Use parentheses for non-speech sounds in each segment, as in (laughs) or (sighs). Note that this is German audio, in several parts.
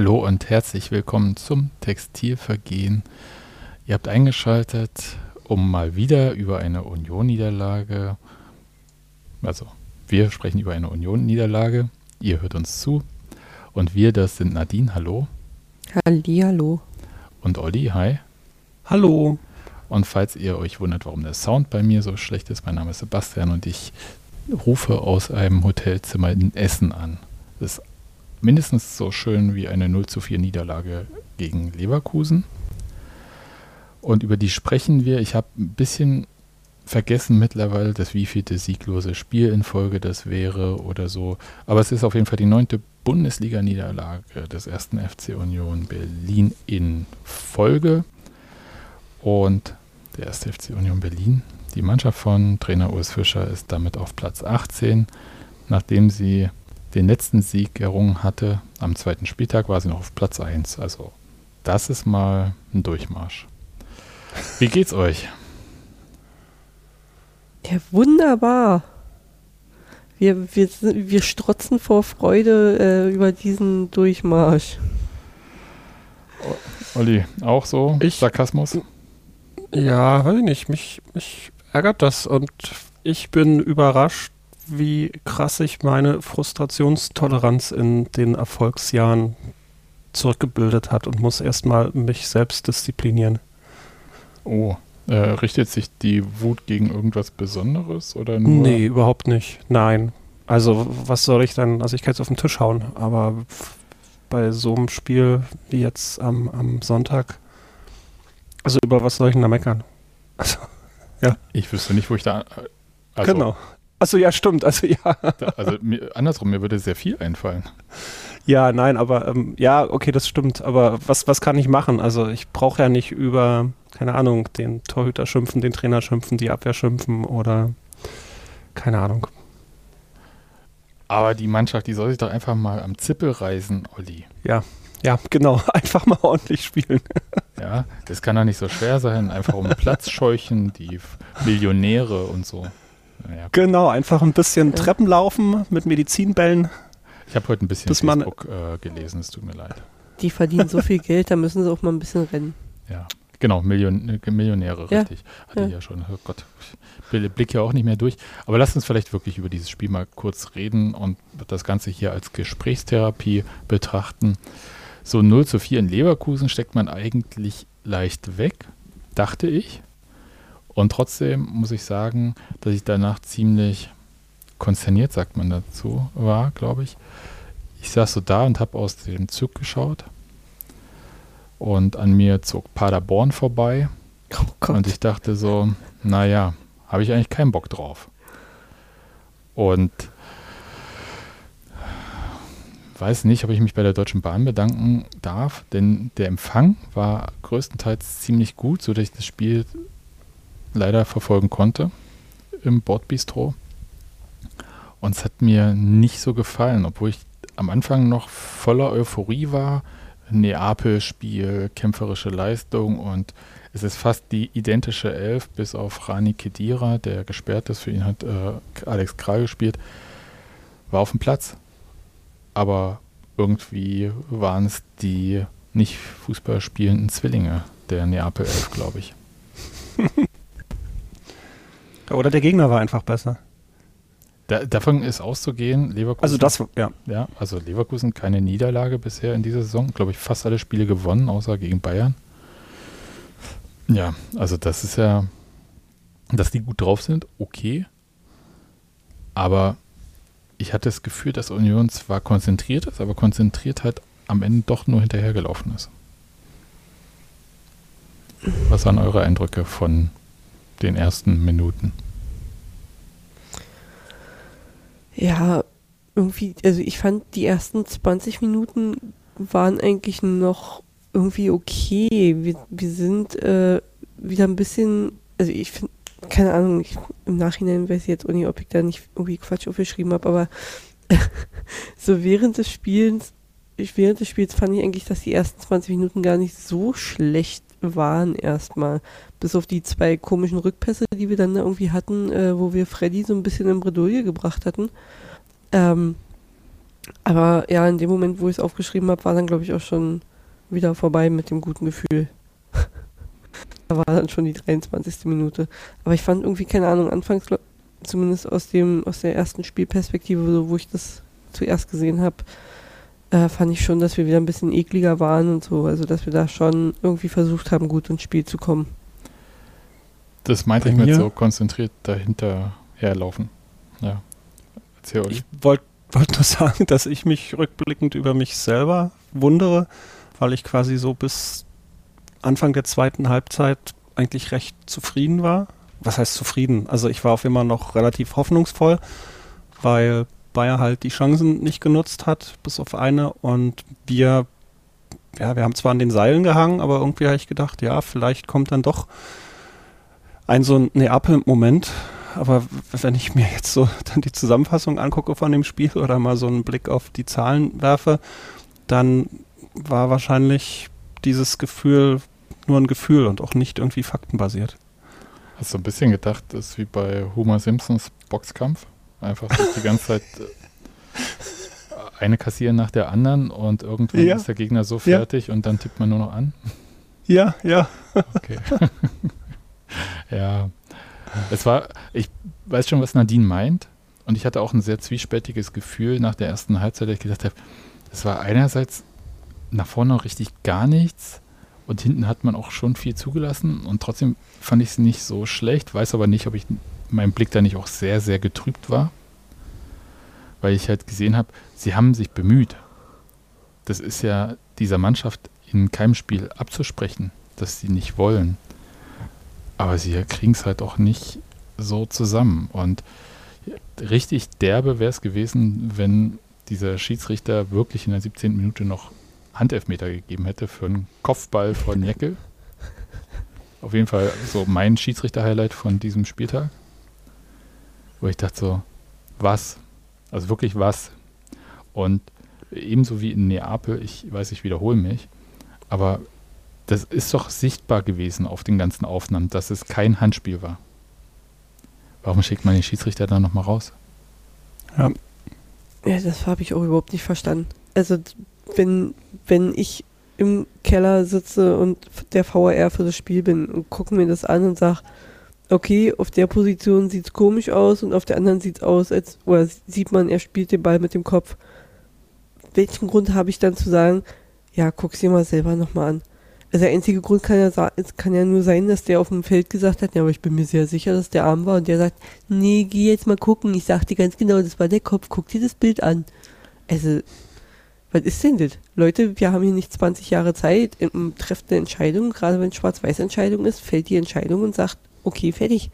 Hallo und herzlich willkommen zum Textilvergehen. Ihr habt eingeschaltet, um mal wieder über eine Union-Niederlage, also wir sprechen über eine Union-Niederlage, ihr hört uns zu und wir, das sind Nadine, hallo. Halli, hallo. Und Olli, hi. Hallo. Und falls ihr euch wundert, warum der Sound bei mir so schlecht ist, mein Name ist Sebastian und ich rufe aus einem Hotelzimmer in Essen an. Das ist mindestens so schön wie eine 0 zu 4 Niederlage gegen Leverkusen. Und über die sprechen wir. Ich habe ein bisschen vergessen mittlerweile, das wievielte sieglose Spiel in Folge das wäre oder so. Aber es ist auf jeden Fall die neunte Bundesliga-Niederlage des ersten FC Union Berlin in Folge. Und der erste FC Union Berlin, die Mannschaft von Trainer Urs Fischer, ist damit auf Platz 18, nachdem sie den letzten Sieg errungen hatte. Am zweiten Spieltag war sie noch auf Platz 1. Also das ist mal ein Durchmarsch. Wie geht's euch? Ja, wunderbar. Wir, wir, wir strotzen vor Freude äh, über diesen Durchmarsch. Olli, auch so? Ich, Sarkasmus? Ja, weiß ich nicht. Mich, mich ärgert das und ich bin überrascht, wie krass sich meine Frustrationstoleranz in den Erfolgsjahren zurückgebildet hat und muss erstmal mich selbst disziplinieren. Oh, äh, richtet sich die Wut gegen irgendwas Besonderes oder nur? Nee, überhaupt nicht. Nein. Also, was soll ich dann? Also, ich kann jetzt auf den Tisch hauen, aber bei so einem Spiel wie jetzt am, am Sonntag, also über was soll ich denn da meckern? (laughs) Also, ja. Ich wüsste nicht, wo ich da. Also, genau. Also ja, stimmt. Also ja. Also mir, andersrum, mir würde sehr viel einfallen. Ja, nein, aber ähm, ja, okay, das stimmt. Aber was, was kann ich machen? Also ich brauche ja nicht über, keine Ahnung, den Torhüter schimpfen, den Trainer schimpfen, die Abwehr schimpfen oder keine Ahnung. Aber die Mannschaft, die soll sich doch einfach mal am Zippel reißen, Olli. Ja, ja, genau. (laughs) Einfach mal ordentlich spielen. ja, das kann doch nicht so schwer sein. Einfach um Platz scheuchen, die Millionäre und so. Ja, genau, einfach ein bisschen ja. Treppen laufen mit Medizinbällen. Ich habe heute ein bisschen Facebook äh, gelesen, es tut mir leid. Die verdienen so viel Geld, da müssen sie auch mal ein bisschen rennen. Ja, genau, Million, Millionäre, ja. richtig. Hatte ich ja schon. Oh Gott, ich blicke ja auch nicht mehr durch. Aber lasst uns vielleicht wirklich über dieses Spiel mal kurz reden und das Ganze hier als Gesprächstherapie betrachten. So 0 zu 4 in Leverkusen steckt man eigentlich leicht weg, dachte ich. Und trotzdem muss ich sagen, dass ich danach ziemlich konsterniert, sagt man dazu, war, glaube ich. Ich saß so da und habe aus dem Zug geschaut. Und an mir zog Paderborn vorbei. Oh und ich dachte so, naja, habe ich eigentlich keinen Bock drauf. Und weiß nicht, ob ich mich bei der Deutschen Bahn bedanken darf, denn der Empfang war größtenteils ziemlich gut, sodass ich das Spiel leider verfolgen konnte im Bordbistro. Und es hat mir nicht so gefallen, obwohl ich am Anfang noch voller Euphorie war. Neapel-Spiel, kämpferische Leistung und es ist fast die identische Elf, bis auf Rani Kedira, der gesperrt ist. Für ihn hat äh, Alex Kral gespielt. War auf dem Platz. Aber irgendwie waren es die nicht Fußball spielenden Zwillinge der Neapel-Elf, glaube ich. (laughs) Oder der Gegner war einfach besser. Da, davon ist auszugehen, Leverkusen. Also das, ja. Ja, also Leverkusen keine Niederlage bisher in dieser Saison. Glaube ich, fast alle Spiele gewonnen, außer gegen Bayern. Ja, also das ist ja, dass die gut drauf sind, okay. Aber ich hatte das Gefühl, dass Union zwar konzentriert ist, aber konzentriert halt am Ende doch nur hinterhergelaufen ist. Was waren eure Eindrücke von den ersten Minuten? Ja, irgendwie, also ich fand die ersten 20 Minuten waren eigentlich noch irgendwie okay. Wir, wir sind äh, wieder ein bisschen, also ich finde, keine Ahnung, ich, im Nachhinein weiß ich jetzt auch nicht, ob ich da nicht irgendwie Quatsch aufgeschrieben habe, aber (laughs) so während des Spiels, während des Spiels fand ich eigentlich, dass die ersten 20 Minuten gar nicht so schlecht waren erstmal. Bis auf die zwei komischen Rückpässe, die wir dann irgendwie hatten, äh, wo wir Freddy so ein bisschen in Bredouille gebracht hatten. Ähm, Aber ja, in dem Moment, wo ich es aufgeschrieben habe, war dann, glaube ich, auch schon wieder vorbei mit dem guten Gefühl. (laughs) da war dann schon die 23. Minute. Aber ich fand irgendwie, keine Ahnung, anfangs, zumindest aus dem, aus der ersten Spielperspektive, wo ich das zuerst gesehen habe, äh, fand ich schon, dass wir wieder ein bisschen ekliger waren und so. Also, dass wir da schon irgendwie versucht haben, gut ins Spiel zu kommen. Das meinte Bei ich mit so konzentriert dahinter herlaufen. Ja. Erzähl euch. Ich wollte wollt nur (laughs) sagen, dass ich mich rückblickend über mich selber wundere, weil ich quasi so bis Anfang der zweiten Halbzeit eigentlich recht zufrieden war. Was heißt zufrieden? Also ich war auf immer noch relativ hoffnungsvoll, weil Bayer halt die Chancen nicht genutzt hat, bis auf eine. Und wir, ja, wir haben zwar an den Seilen gehangen, aber irgendwie habe ich gedacht, ja, vielleicht kommt dann doch ein so ein Neapel-Moment. Aber wenn ich mir jetzt so (laughs) dann die Zusammenfassung angucke von dem Spiel oder mal so einen Blick auf die Zahlen werfe, dann war wahrscheinlich dieses Gefühl nur ein Gefühl und auch nicht irgendwie faktenbasiert. Hast du ein bisschen gedacht, das ist wie bei Homer Simpsons Boxkampf? Einfach die ganze Zeit äh, eine kassieren nach der anderen und irgendwann ja. ist der Gegner so fertig ja. und dann tippt man nur noch an. Ja, ja. Okay. (laughs) (laughs) ja. Es war, ich weiß schon, was Nadine meint. Und ich hatte auch ein sehr zwiespältiges Gefühl nach der ersten Halbzeit, dass ich gedacht habe, es war einerseits nach vorne richtig gar nichts und hinten hat man auch schon viel zugelassen und trotzdem fand ich es nicht so schlecht, weiß aber nicht, ob ich mein Blick da nicht auch sehr, sehr getrübt war, weil ich halt gesehen habe, sie haben sich bemüht. Das ist ja dieser Mannschaft in keinem Spiel abzusprechen, dass sie nicht wollen. Aber sie kriegen es halt auch nicht so zusammen. Und richtig derbe wäre es gewesen, wenn dieser Schiedsrichter wirklich in der 17. Minute noch Handelfmeter gegeben hätte für einen Kopfball von Jeckel. Auf jeden Fall so mein Schiedsrichter-Highlight von diesem Spieltag. Wo ich dachte so, was? Also wirklich was? Und ebenso wie in Neapel, ich weiß, ich wiederhole mich, aber das ist doch sichtbar gewesen auf den ganzen Aufnahmen, dass es kein Handspiel war. Warum schickt man den Schiedsrichter dann nochmal raus? Ja. Ja, das habe ich auch überhaupt nicht verstanden. Also, wenn, wenn ich im Keller sitze und der VR für das Spiel bin und gucke mir das an und sage, okay, auf der Position sieht es komisch aus und auf der anderen sieht es aus, als oder sieht man, er spielt den Ball mit dem Kopf. Welchen Grund habe ich dann zu sagen, ja, guck's dir mal selber nochmal an. Also der einzige Grund kann ja, kann ja nur sein, dass der auf dem Feld gesagt hat, ja, aber ich bin mir sehr sicher, dass der arm war und der sagt, nee, geh jetzt mal gucken, ich sag dir ganz genau, das war der Kopf, guck dir das Bild an. Also, was ist denn das? Leute, wir haben hier nicht 20 Jahre Zeit, im Treffen der Entscheidung, gerade wenn Schwarz-Weiß-Entscheidung ist, fällt die Entscheidung und sagt, okay, fertig.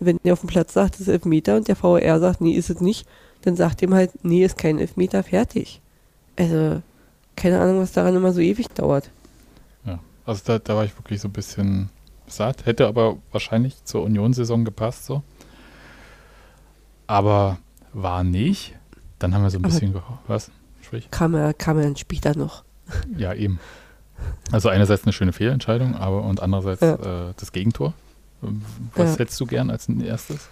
Und wenn der auf dem Platz sagt, das ist Elfmeter und der VR sagt, nee, ist es nicht, dann sagt ihm halt, nee, ist kein Elfmeter, fertig. Also, keine Ahnung, was daran immer so ewig dauert. Also da, da war ich wirklich so ein bisschen satt. Hätte aber wahrscheinlich zur Union-Saison gepasst so. Aber war nicht. Dann haben wir so ein aber bisschen was? Sprich. Kam er, kam er dann später noch. (laughs) Ja, eben. Also einerseits eine schöne Fehlentscheidung, aber und andererseits ja. äh, das Gegentor. Was ja. hättest du gern als erstes?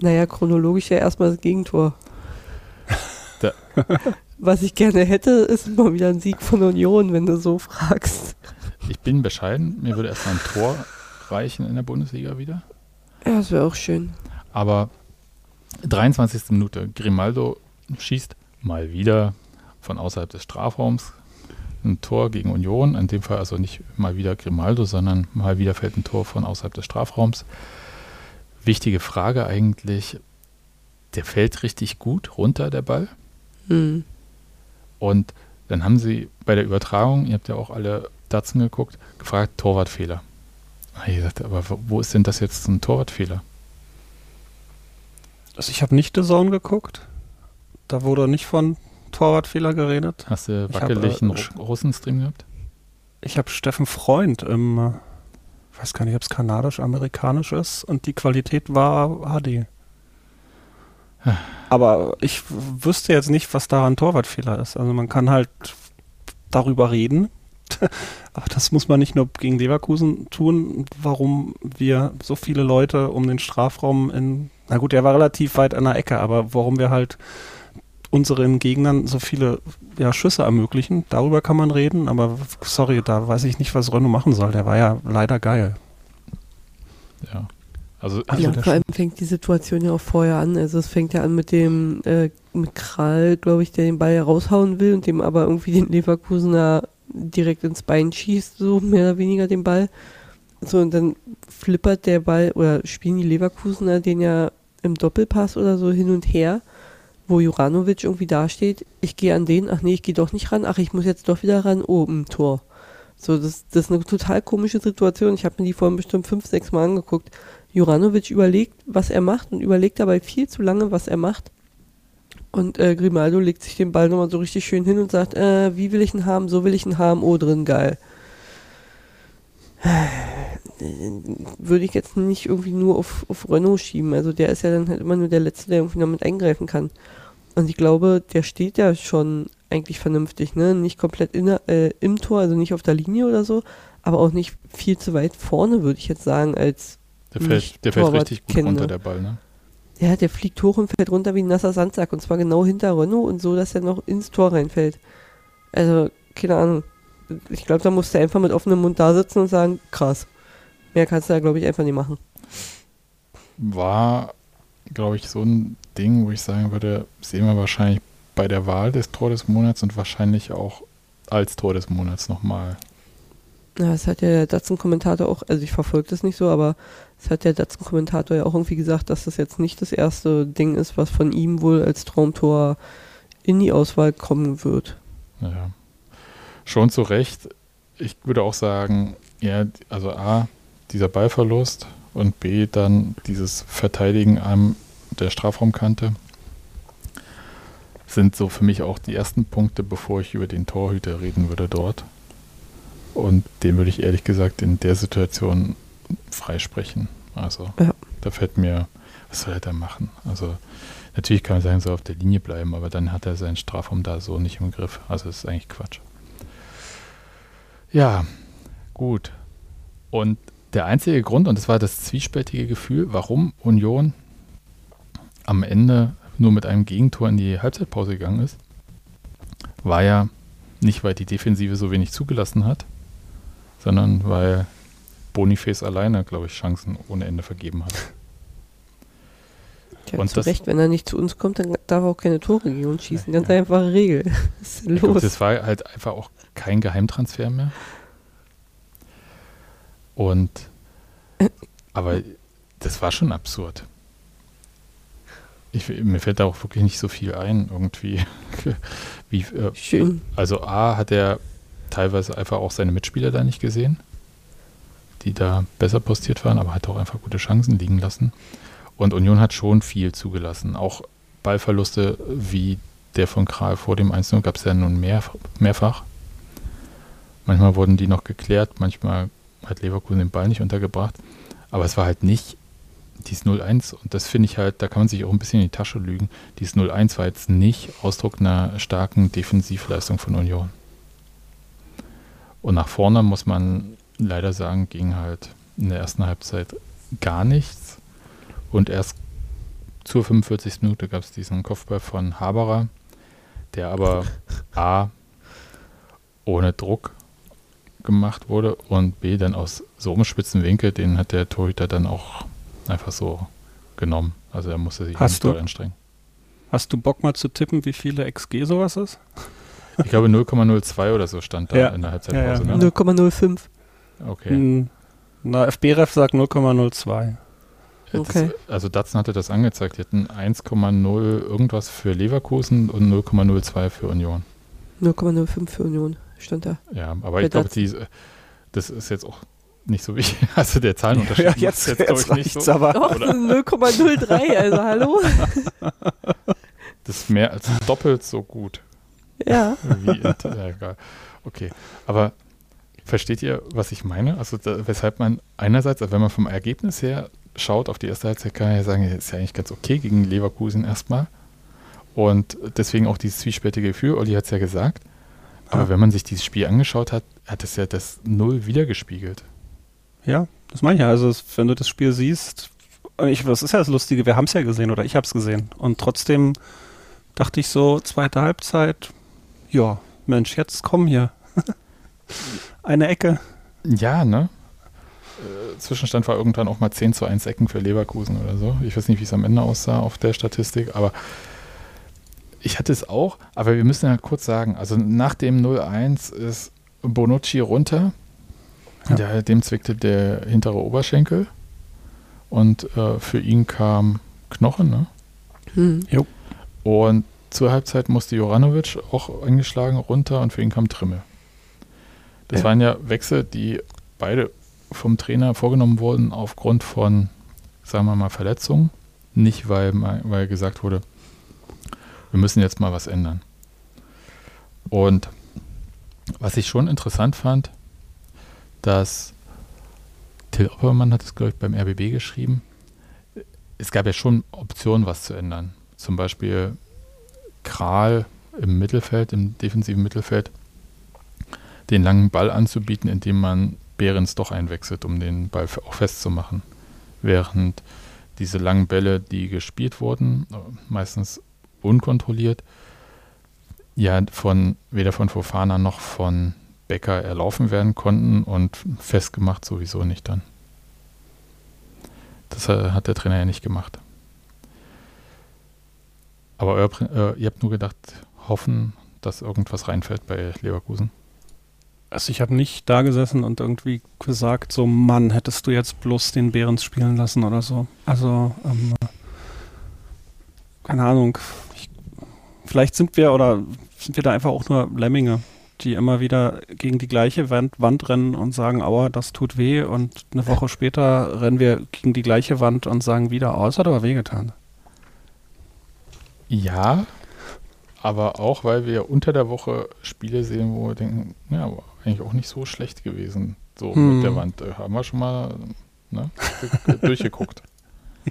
Naja, chronologisch ja erstmal das Gegentor. (laughs) Was ich gerne hätte, ist mal wieder ein Sieg von Union, wenn du so fragst. Ich bin bescheiden. Mir würde erstmal ein Tor reichen in der Bundesliga wieder. Ja, das wäre auch schön. Aber 23. Minute. Grimaldo schießt mal wieder von außerhalb des Strafraums ein Tor gegen Union. In dem Fall also nicht mal wieder Grimaldo, sondern mal wieder fällt ein Tor von außerhalb des Strafraums. Wichtige Frage eigentlich. Der fällt richtig gut runter, der Ball. Mhm. Und dann haben sie bei der Übertragung, ihr habt ja auch alle Datsen geguckt, gefragt, Torwartfehler. Ich gesagt, aber wo ist denn das jetzt ein Torwartfehler? Also ich habe nicht The Zone geguckt. Da wurde nicht von Torwartfehler geredet. Hast du wackeligen äh, Russenstream gehabt? Ich habe Steffen Freund im, äh, weiß gar nicht, ob es kanadisch-amerikanisch ist und die Qualität war HD. Aber ich wüsste jetzt nicht, was da ein Torwartfehler ist. Also man kann halt darüber reden, (laughs) aber das muss man nicht nur gegen Leverkusen tun, warum wir so viele Leute um den Strafraum in, na gut, der war relativ weit an der Ecke, aber warum wir halt unseren Gegnern so viele ja, Schüsse ermöglichen. Darüber kann man reden, aber sorry, da weiß ich nicht, was Renault machen soll. Der war ja leider geil. Ja. Also, also ja, vor allem fängt die Situation ja auch vorher an. Also es fängt ja an mit dem äh, mit Kral, glaube ich, der den Ball raushauen will und dem aber irgendwie den Leverkusener direkt ins Bein schießt, so mehr oder weniger den Ball. So und dann flippert der Ball oder spielen die Leverkusener den ja im Doppelpass oder so hin und her, wo Juranovic irgendwie dasteht. Ich gehe an den, ach nee, ich gehe doch nicht ran, ach ich muss jetzt doch wieder ran, oh, Tor. So, das, das ist eine total komische Situation. Ich habe mir die vorhin bestimmt fünf, sechs Mal angeguckt. Juranovic überlegt, was er macht und überlegt dabei viel zu lange, was er macht. Und äh, Grimaldo legt sich den Ball nochmal so richtig schön hin und sagt, äh, wie will ich ihn haben, so will ich ihn haben, oh drin, geil. (sighs) Würde ich jetzt nicht irgendwie nur auf, auf Renault schieben. Also der ist ja dann halt immer nur der Letzte, der irgendwie noch mit eingreifen kann. Und ich glaube, der steht ja schon eigentlich vernünftig, ne? Nicht komplett in, äh, im Tor, also nicht auf der Linie oder so, aber auch nicht viel zu weit vorne, würde ich jetzt sagen, als der fällt, der fällt richtig gut kenne. runter, der Ball, ne? Ja, der fliegt hoch und fällt runter wie ein nasser Sandsack und zwar genau hinter Renault und so, dass er noch ins Tor reinfällt. Also, keine Ahnung. Ich glaube, da musst du einfach mit offenem Mund da sitzen und sagen, krass. Mehr kannst du da, glaube ich, einfach nicht machen. War, glaube ich, so ein Ding, wo ich sagen würde, sehen wir wahrscheinlich bei der Wahl des Tor des Monats und wahrscheinlich auch als Tor des Monats nochmal. Ja, das hat ja der Datsun-Kommentator auch, also ich verfolge das nicht so, aber es hat der Datsun-Kommentator ja auch irgendwie gesagt, dass das jetzt nicht das erste Ding ist, was von ihm wohl als Traumtor in die Auswahl kommen wird. Ja, schon zu Recht. Ich würde auch sagen, ja, also A, dieser Ballverlust und B, dann dieses Verteidigen an der Strafraumkante sind so für mich auch die ersten Punkte, bevor ich über den Torhüter reden würde dort. Und den würde ich ehrlich gesagt in der Situation freisprechen. Also ja. da fällt mir, was soll er da machen? Also natürlich kann man sagen, so auf der Linie bleiben, aber dann hat er seinen Strafraum da so nicht im Griff. Also das ist eigentlich Quatsch. Ja, gut. Und der einzige Grund, und das war das zwiespältige Gefühl, warum Union am Ende nur mit einem Gegentor in die Halbzeitpause gegangen ist, war ja nicht, weil die Defensive so wenig zugelassen hat, sondern weil Boniface alleine, glaube ich, Chancen ohne Ende vergeben hat. Ja, und zu das, Recht, wenn er nicht zu uns kommt, dann darf er auch keine Tore gegen uns schießen. Ganz ja. einfache Regel. (laughs) Was ist los? Glaub, das war halt einfach auch kein Geheimtransfer mehr. Und aber das war schon absurd. Ich, mir fällt da auch wirklich nicht so viel ein, irgendwie. (laughs) Wie, äh, Schön. Also A hat er teilweise einfach auch seine Mitspieler da nicht gesehen, die da besser postiert waren, aber hat auch einfach gute Chancen liegen lassen. Und Union hat schon viel zugelassen. Auch Ballverluste wie der von Kral vor dem 1 gab es ja nun mehr, mehrfach. Manchmal wurden die noch geklärt, manchmal hat Leverkusen den Ball nicht untergebracht. Aber es war halt nicht dies 0-1, und das finde ich halt, da kann man sich auch ein bisschen in die Tasche lügen, dies 0-1 war jetzt nicht Ausdruck einer starken Defensivleistung von Union. Und nach vorne muss man leider sagen, ging halt in der ersten Halbzeit gar nichts. Und erst zur 45. Minute gab es diesen Kopfball von Haberer, der aber A ohne Druck gemacht wurde und B dann aus so einem spitzen Winkel, den hat der Torhüter dann auch einfach so genommen. Also er musste sich hast nicht du, anstrengen. Hast du Bock mal zu tippen, wie viele XG sowas ist? Ich glaube 0,02 oder so stand da ja. in der Halbzeitpause. Ja, ja. Ne? 0,05. Okay. Hm, na, FBREF sagt 0,02. Okay. also Datsun hatte das angezeigt. Die hatten 1,0 irgendwas für Leverkusen und 0,02 für Union. 0,05 für Union stand da. Ja, aber ich glaube, das ist jetzt auch nicht so wichtig. (laughs) Also der Zahlenunterschied ja, jetzt, jetzt, jetzt nicht so. aber. Doch, 0,03, also hallo? (laughs) Das ist mehr als doppelt so gut. Ja. Wie in, ja, egal. Okay, aber versteht ihr, was ich meine? Also da, weshalb man einerseits, wenn man vom Ergebnis her schaut auf die erste Halbzeit, kann man ja sagen, ist ja eigentlich ganz okay gegen Leverkusen erstmal. Und deswegen auch dieses zwiespältige Gefühl, Olli hat es ja gesagt. Aber ja. wenn man sich dieses Spiel angeschaut hat, hat es ja das Null wiedergespiegelt. Ja, das meine ich ja. Also, wenn du das Spiel siehst, ich, was ist ja das Lustige, wir haben es ja gesehen oder ich habe es gesehen. Und trotzdem dachte ich so, zweite Halbzeit, ja, Mensch, jetzt komm hier. (laughs) Eine Ecke. Ja, ne? Äh, Zwischenstand war irgendwann auch mal 10 zu 1 Ecken für Leverkusen oder so. Ich weiß nicht, wie es am Ende aussah auf der Statistik, aber ich hatte es auch, aber wir müssen ja kurz sagen, also nach dem 0-1 ist Bonucci runter, ja. der, dem zwickte der hintere Oberschenkel und äh, für ihn kam Knochen, ne? Hm. Jo. Und zur Halbzeit musste Joranovic auch eingeschlagen runter und für ihn kam Trimmel. Das Ja. waren ja Wechsel, die beide vom Trainer vorgenommen wurden aufgrund von, sagen wir mal, Verletzungen. Nicht, weil, weil gesagt wurde, wir müssen jetzt mal was ändern. Und was ich schon interessant fand, dass Till Oppermann hat es, glaube ich, beim RBB geschrieben, es gab ja schon Optionen, was zu ändern. Zum Beispiel Kral im Mittelfeld, im defensiven Mittelfeld, den langen Ball anzubieten, indem man Behrens doch einwechselt, um den Ball auch festzumachen. Während diese langen Bälle, die gespielt wurden, äh, meistens unkontrolliert, ja von weder von Fofana noch von Becker erlaufen werden konnten und festgemacht sowieso nicht dann. Das äh, hat der Trainer ja nicht gemacht. Aber euer, äh, ihr habt nur gedacht, hoffen, dass irgendwas reinfällt bei Leverkusen. Also ich habe nicht da gesessen und irgendwie gesagt, so Mann, hättest du jetzt bloß den Behrens spielen lassen oder so. Also, ähm, keine Ahnung. Ich, vielleicht sind wir oder sind wir da einfach auch nur Lemminge, die immer wieder gegen die gleiche Wand, Wand rennen und sagen, aua, das tut weh und eine Woche später rennen wir gegen die gleiche Wand und sagen wieder, oh, es hat aber wehgetan. Ja, aber auch, weil wir unter der Woche Spiele sehen, wo wir denken, ja, aber eigentlich auch nicht so schlecht gewesen. So Hm. mit der Wand. Äh, haben wir schon mal ne, ge- durchgeguckt. (laughs)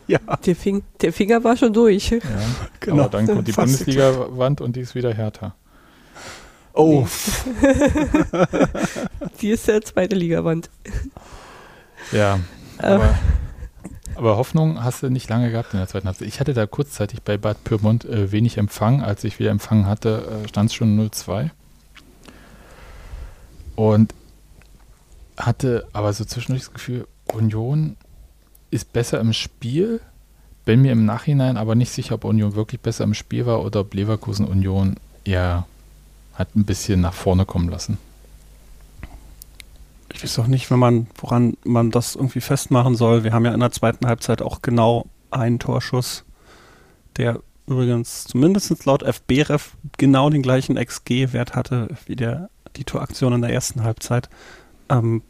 Ja, Der, Fing, der Finger war schon durch. Ja. (laughs) genau. Aber dann kommt die Bundesliga-Wand und die ist wieder härter. Oh, (laughs) Die ist der zweite Ligawand. Ja, Äh, aber, aber Hoffnung hast du nicht lange gehabt in der zweiten Halbzeit. Ich hatte da kurzzeitig bei Bad Pyrmont äh, wenig Empfang. Als ich wieder Empfang hatte, äh, stand es schon 0-2. Und hatte aber so zwischendurch das Gefühl, Union ist besser im Spiel. Bin mir im Nachhinein aber nicht sicher, ob Union wirklich besser im Spiel war oder ob Leverkusen Union eher hat ein bisschen nach vorne kommen lassen. Ich weiß auch nicht, wenn man, woran man das irgendwie festmachen soll. Wir haben ja in der zweiten Halbzeit auch genau einen Torschuss, der übrigens zumindest laut FBref genau den gleichen XG-Wert hatte wie der, die Toraktion in der ersten Halbzeit. Ähm,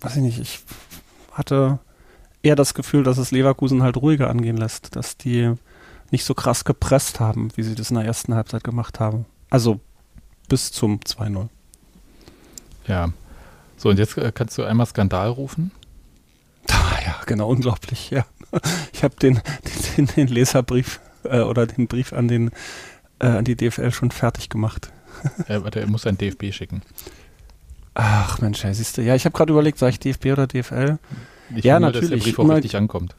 weiß ich nicht, ich hatte eher das Gefühl, dass es Leverkusen halt ruhiger angehen lässt, dass die nicht so krass gepresst haben, wie sie das in der ersten Halbzeit gemacht haben. Also bis zum 2-0. Ja. So, und jetzt äh, kannst du einmal Skandal rufen. (laughs) Ah ja, genau, unglaublich, ja. (laughs) Ich habe den, den, den Leserbrief äh, oder den Brief an, den, äh, an die DFL schon fertig gemacht. Äh, warte, er muss ein DFB schicken. Ach Mensch, siehst du, ja, ich habe gerade überlegt, sage ich DFB oder DFL? Ich Ja, nur, dass der natürlich, Brief auch immer- richtig ankommt.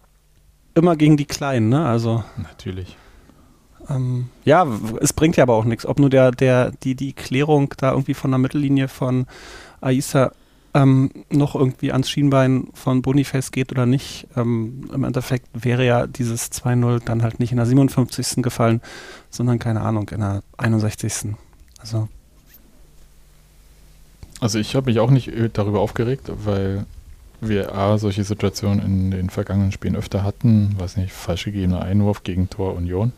Immer gegen die Kleinen, ne? Also, Natürlich. ähm, ja, es bringt ja aber auch nichts. Ob nur der, der, die, die Klärung da irgendwie von der Mittellinie von Aisa ähm, noch irgendwie ans Schienbein von Boniface geht oder nicht. Ähm, Im Endeffekt wäre ja dieses 2-0 dann halt nicht in der 57. gefallen, sondern keine Ahnung, in der 61. Also, Also ich habe mich auch nicht darüber aufgeregt, weil wir A, solche Situationen in den vergangenen Spielen öfter hatten. Weiß nicht, falsch gegebener Einwurf gegen Tor Union.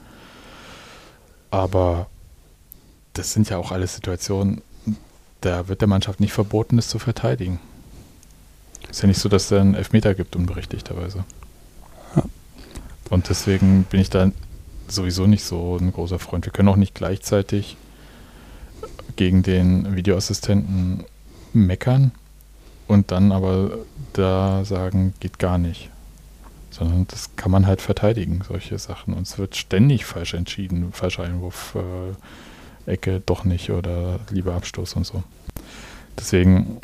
Aber das sind ja auch alles Situationen, da wird der Mannschaft nicht verboten, es zu verteidigen. Ist ja nicht so, dass es einen Elfmeter gibt, unberechtigterweise. Und deswegen bin ich da sowieso nicht so ein großer Freund. Wir können auch nicht gleichzeitig gegen den Videoassistenten meckern und dann aber da sagen, geht gar nicht. Sondern das kann man halt verteidigen, solche Sachen. Und es wird ständig falsch entschieden. Falscher Einwurf, äh, Ecke doch nicht oder lieber Abstoß und so. Deswegen,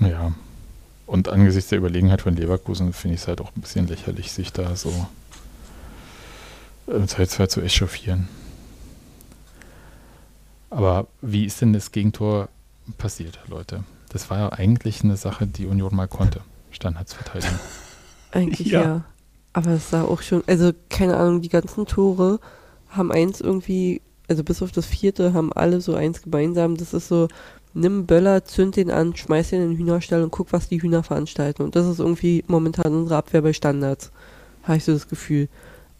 ja. Und angesichts der Überlegenheit von Leverkusen finde ich es halt auch ein bisschen lächerlich, sich da so äh, zwar zu echauffieren. Aber wie ist denn das Gegentor passiert, Leute? Das war ja eigentlich eine Sache, die Union mal konnte. Standards verteidigen. (laughs) Eigentlich ja. ja. Aber es sah auch schon, also keine Ahnung, die ganzen Tore haben eins irgendwie, also bis auf das vierte, haben alle so eins gemeinsam. Das ist so, nimm Böller, zünd den an, schmeiß ihn in den Hühnerstall und guck, was die Hühner veranstalten. Und das ist irgendwie momentan unsere Abwehr bei Standards. Habe ich so das Gefühl.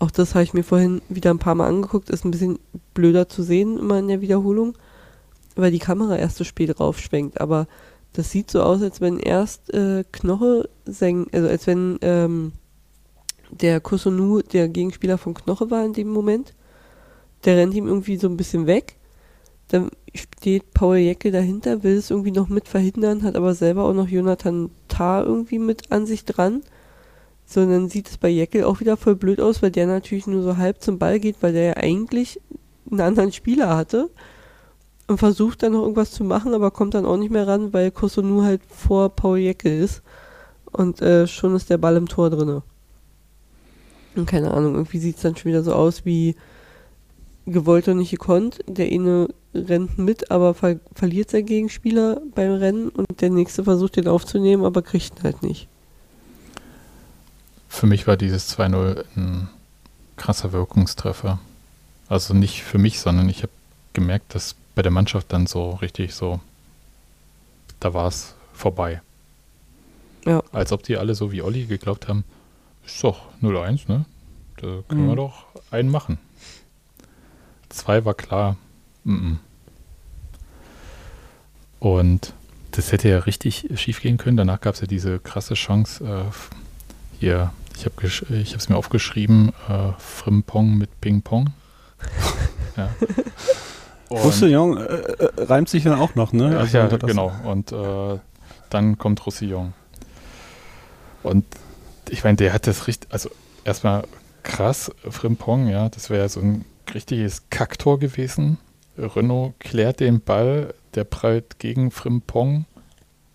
Auch das habe ich mir vorhin wieder ein paar Mal angeguckt. Ist ein bisschen blöder zu sehen, immer in der Wiederholung, weil die Kamera erst so spät raufschwenkt. Aber das sieht so aus, als wenn erst äh, Knoche senkt, also als wenn ähm, der Kusunu der Gegenspieler von Knoche war in dem Moment. Der rennt ihm irgendwie so ein bisschen weg. Dann steht Paul Jecke dahinter, will es irgendwie noch mit verhindern, hat aber selber auch noch Jonathan Tah irgendwie mit an sich dran. So, und dann sieht es bei Jeckel auch wieder voll blöd aus, weil der natürlich nur so halb zum Ball geht, weil der ja eigentlich einen anderen Spieler hatte und versucht dann noch irgendwas zu machen, aber kommt dann auch nicht mehr ran, weil Kosunu halt vor Paul Jeckel ist und äh, schon ist der Ball im Tor drinne. Und keine Ahnung, irgendwie sieht es dann schon wieder so aus wie gewollt und nicht gekonnt. Der eine rennt mit, aber ver verliert sein Gegenspieler beim Rennen und der nächste versucht den aufzunehmen, aber kriegt ihn halt nicht. Für mich war dieses 2-0 ein krasser Wirkungstreffer. Also nicht für mich, sondern ich habe gemerkt, dass bei der Mannschaft dann so richtig so, da war es vorbei. Ja. Als ob die alle so wie Olli geglaubt haben, ist doch 0-1, ne? Da können mhm. wir doch einen machen. Zwei war klar. Mm -mm. Und das hätte ja richtig schief gehen können. Danach gab es ja diese krasse Chance. Äh, hier, ich habe es mir aufgeschrieben: äh, Frimpong mit Ping-Pong. (laughs) ja. Roussillon äh, äh, reimt sich dann auch noch, ne? Also ja, genau. Und äh, dann kommt Roussillon. Und ich meine, der hat das richtig, also erstmal krass, Frimpong, ja, das wäre so ein richtiges Kacktor gewesen. Renault klärt den Ball, der prallt gegen Frimpong,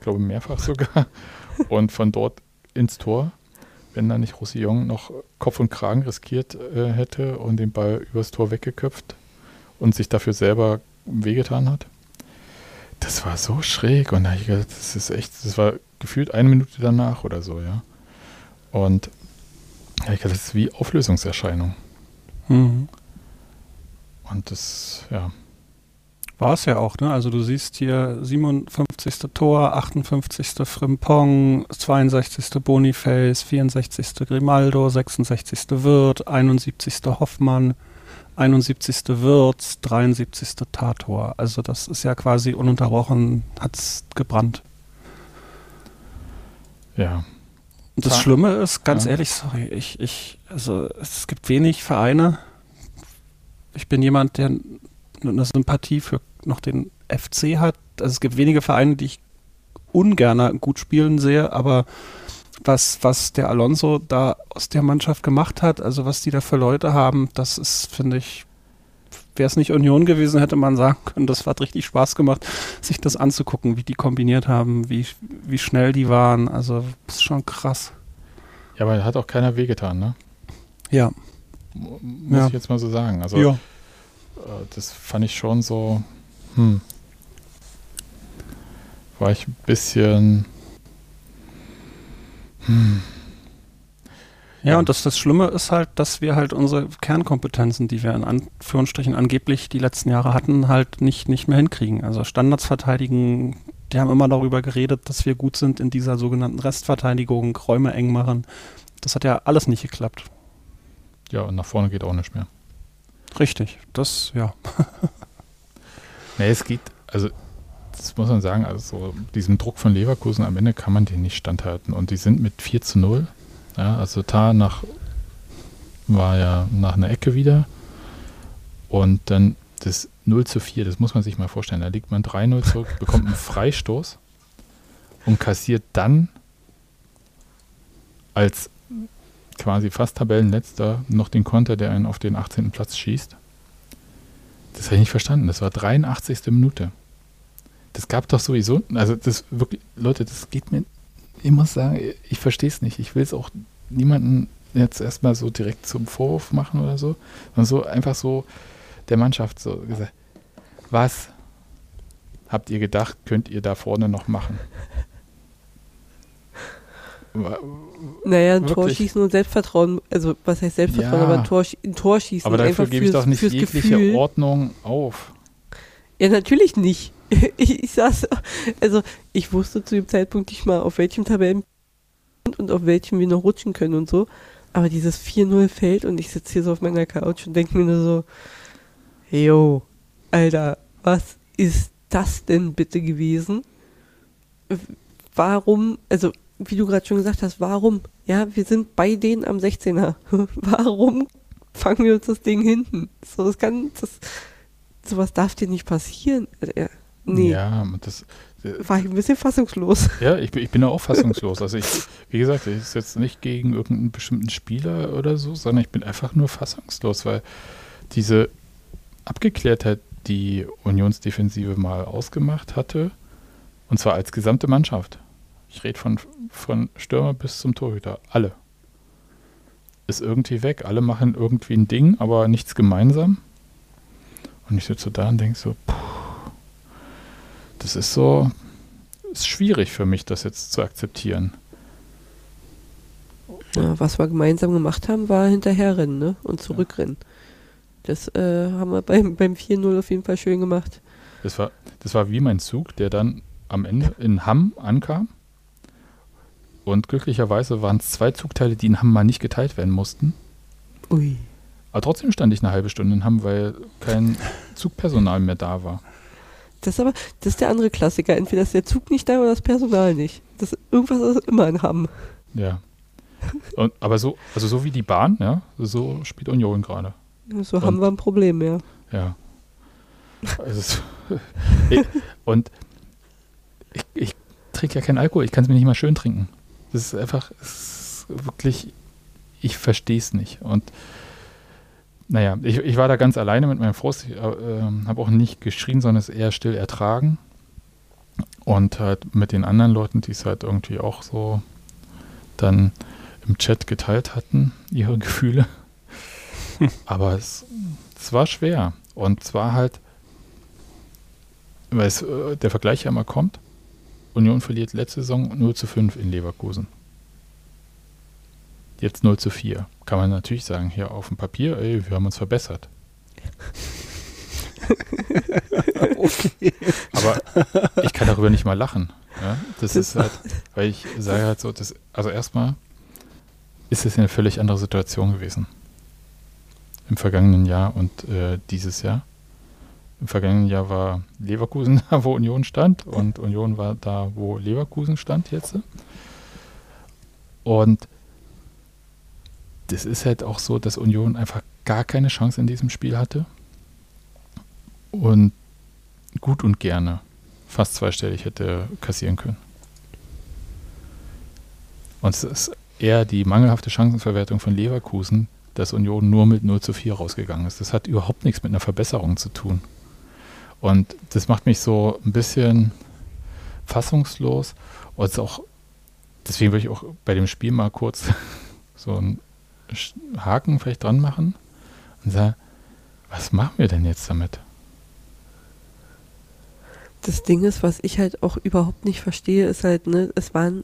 glaube mehrfach sogar, (laughs) und von dort ins Tor, wenn da nicht Roussillon noch Kopf und Kragen riskiert äh, hätte und den Ball übers Tor weggeköpft und sich dafür selber wehgetan hat. Das war so schräg und da ich gedacht, das ist echt, das war gefühlt eine Minute danach oder so, ja. Und ja, ich das ist wie Auflösungserscheinung. Mhm. Und das, ja. War es ja auch, ne? Also du siehst hier 57. Tor, 58. Frimpong, 62. Boniface, 64. Grimaldo, 66. Wirth, 71. Hoffmann, 71. Wirtz, 73. Tator. Also das ist ja quasi ununterbrochen, hat es gebrannt. Ja, und das Schlimme ist, ganz ja. ehrlich, sorry, ich, ich, also es gibt wenig Vereine. Ich bin jemand, der eine Sympathie für noch den FC hat. Also es gibt wenige Vereine, die ich ungern gut spielen sehe, aber was, was der Alonso da aus der Mannschaft gemacht hat, also was die da für Leute haben, das ist, finde ich, wäre es nicht Union gewesen, hätte man sagen können, das hat richtig Spaß gemacht, sich das anzugucken, wie die kombiniert haben, wie, wie schnell die waren. Also, das ist schon krass. Ja, aber hat auch keiner wehgetan, ne? Ja. Muss ja. ich jetzt mal so sagen. Also, ja. Äh, das fand ich schon so, hm. War ich ein bisschen, hm ja, und das, das Schlimme ist halt, dass wir halt unsere Kernkompetenzen, die wir in Anführungsstrichen angeblich die letzten Jahre hatten, halt nicht, nicht mehr hinkriegen. Also Standards verteidigen, die haben immer darüber geredet, dass wir gut sind in dieser sogenannten Restverteidigung, Räume eng machen. Das hat ja alles nicht geklappt. Ja, und nach vorne geht auch nicht mehr. Richtig, das, ja. (laughs) nee, es geht, also das muss man sagen, also diesem Druck von Leverkusen am Ende kann man den nicht standhalten. Und die sind mit 4 zu 0 ja, also Tar nach war ja nach einer Ecke wieder. Und dann das 0 zu 4, das muss man sich mal vorstellen. Da liegt man 3-0 zurück, (laughs) bekommt einen Freistoß und kassiert dann als quasi fast Tabellenletzter noch den Konter, der einen auf den 18. Platz schießt. Das habe ich nicht verstanden. Das war 83. Minute. Das gab doch sowieso, also das wirklich, Leute, das geht mir ich muss sagen, ich verstehe es nicht. Ich will es auch niemanden jetzt erstmal so direkt zum Vorwurf machen oder so, sondern so einfach so der Mannschaft so gesagt, was habt ihr gedacht, könnt ihr da vorne noch machen? Naja, ein Tor schießen und Selbstvertrauen, also was heißt Selbstvertrauen, ja, aber ein Tor, ein Tor schießen. Aber dafür gebe ich doch nicht jegliche Gefühl. Ordnung auf. Ja, natürlich nicht. (laughs) Ich, ich saß, also ich wusste zu dem Zeitpunkt nicht mal, auf welchem Tabellen und auf welchem wir noch rutschen können und so. Aber dieses 4-0 fällt und ich sitze hier so auf meiner Couch und denke mir nur so, yo, Alter, was ist das denn bitte gewesen? Warum, also wie du gerade schon gesagt hast, warum? Ja, wir sind bei denen am 16er. (laughs) warum fangen wir uns das Ding hinten? So, das kann, das, sowas darf dir nicht passieren. Äh, nee. Ja, das, war ich ein bisschen fassungslos. (laughs) Ja, ich, ich bin auch fassungslos. Also ich, wie gesagt, ich ist jetzt nicht gegen irgendeinen bestimmten Spieler oder so, sondern ich bin einfach nur fassungslos, weil diese Abgeklärtheit, die Unionsdefensive mal ausgemacht hatte, und zwar als gesamte Mannschaft. Ich rede von, von Stürmer bis zum Torhüter. Alle. Ist irgendwie weg. Alle machen irgendwie ein Ding, aber nichts gemeinsam. Und ich sitze da und denke so, puh, das ist so, ist schwierig für mich, das jetzt zu akzeptieren. Ja, was wir gemeinsam gemacht haben, war hinterherrennen ne? und zurückrennen. Ja. Das äh, haben wir beim, beim 4-0 auf jeden Fall schön gemacht. Das war, das war wie mein Zug, der dann am Ende in Hamm ankam. Und glücklicherweise waren es zwei Zugteile, die in Hamm mal nicht geteilt werden mussten. Ui. Aber trotzdem stand ich eine halbe Stunde in Hamm, weil kein (laughs) Zugpersonal mehr da war. Das ist aber, das ist der andere Klassiker. Entweder ist der Zug nicht da oder das Personal nicht. Das, irgendwas ist immer in Hamm. Ja. Und, aber so, also so wie die Bahn, ja, so spielt Union gerade. So haben wir ein Problem, ja. Ja. Also, (laughs) und ich, ich trinke ja keinen Alkohol, ich kann es mir nicht mal schön trinken. Das ist einfach, ist wirklich, ich verstehe es nicht. Und naja, ich, ich war da ganz alleine mit meinem Frust. Ich äh, habe auch nicht geschrien, sondern es eher still ertragen. Und halt mit den anderen Leuten, die es halt irgendwie auch so dann im Chat geteilt hatten, (laughs) ihre Gefühle. (laughs) Aber es, es war schwer. Und zwar halt, weil es, äh, der Vergleich ja immer kommt, Union verliert letzte Saison 0 zu 5 in Leverkusen. Jetzt 0 zu 4. Kann man natürlich sagen, hier auf dem Papier, ey, wir haben uns verbessert. (laughs) okay. Aber ich kann darüber nicht mal lachen. Ja? Das, ist halt, weil ich sage halt so, das, also erstmal ist es eine völlig andere Situation gewesen im vergangenen Jahr und äh, dieses Jahr. Im vergangenen Jahr war Leverkusen (laughs) da, wo Union stand und Union war da, wo Leverkusen stand jetzt. Und das ist halt auch so, dass Union einfach gar keine Chance in diesem Spiel hatte und gut und gerne fast zweistellig hätte kassieren können. Und es ist eher die mangelhafte Chancenverwertung von Leverkusen, dass Union nur mit 0 zu 4 rausgegangen ist. Das hat überhaupt nichts mit einer Verbesserung zu tun. Und das macht mich so ein bisschen fassungslos. Und auch, deswegen würde ich auch bei dem Spiel mal kurz (laughs) so einen Haken vielleicht dran machen und sagen, was machen wir denn jetzt damit? Das Ding ist, was ich halt auch überhaupt nicht verstehe, ist halt, ne, es waren,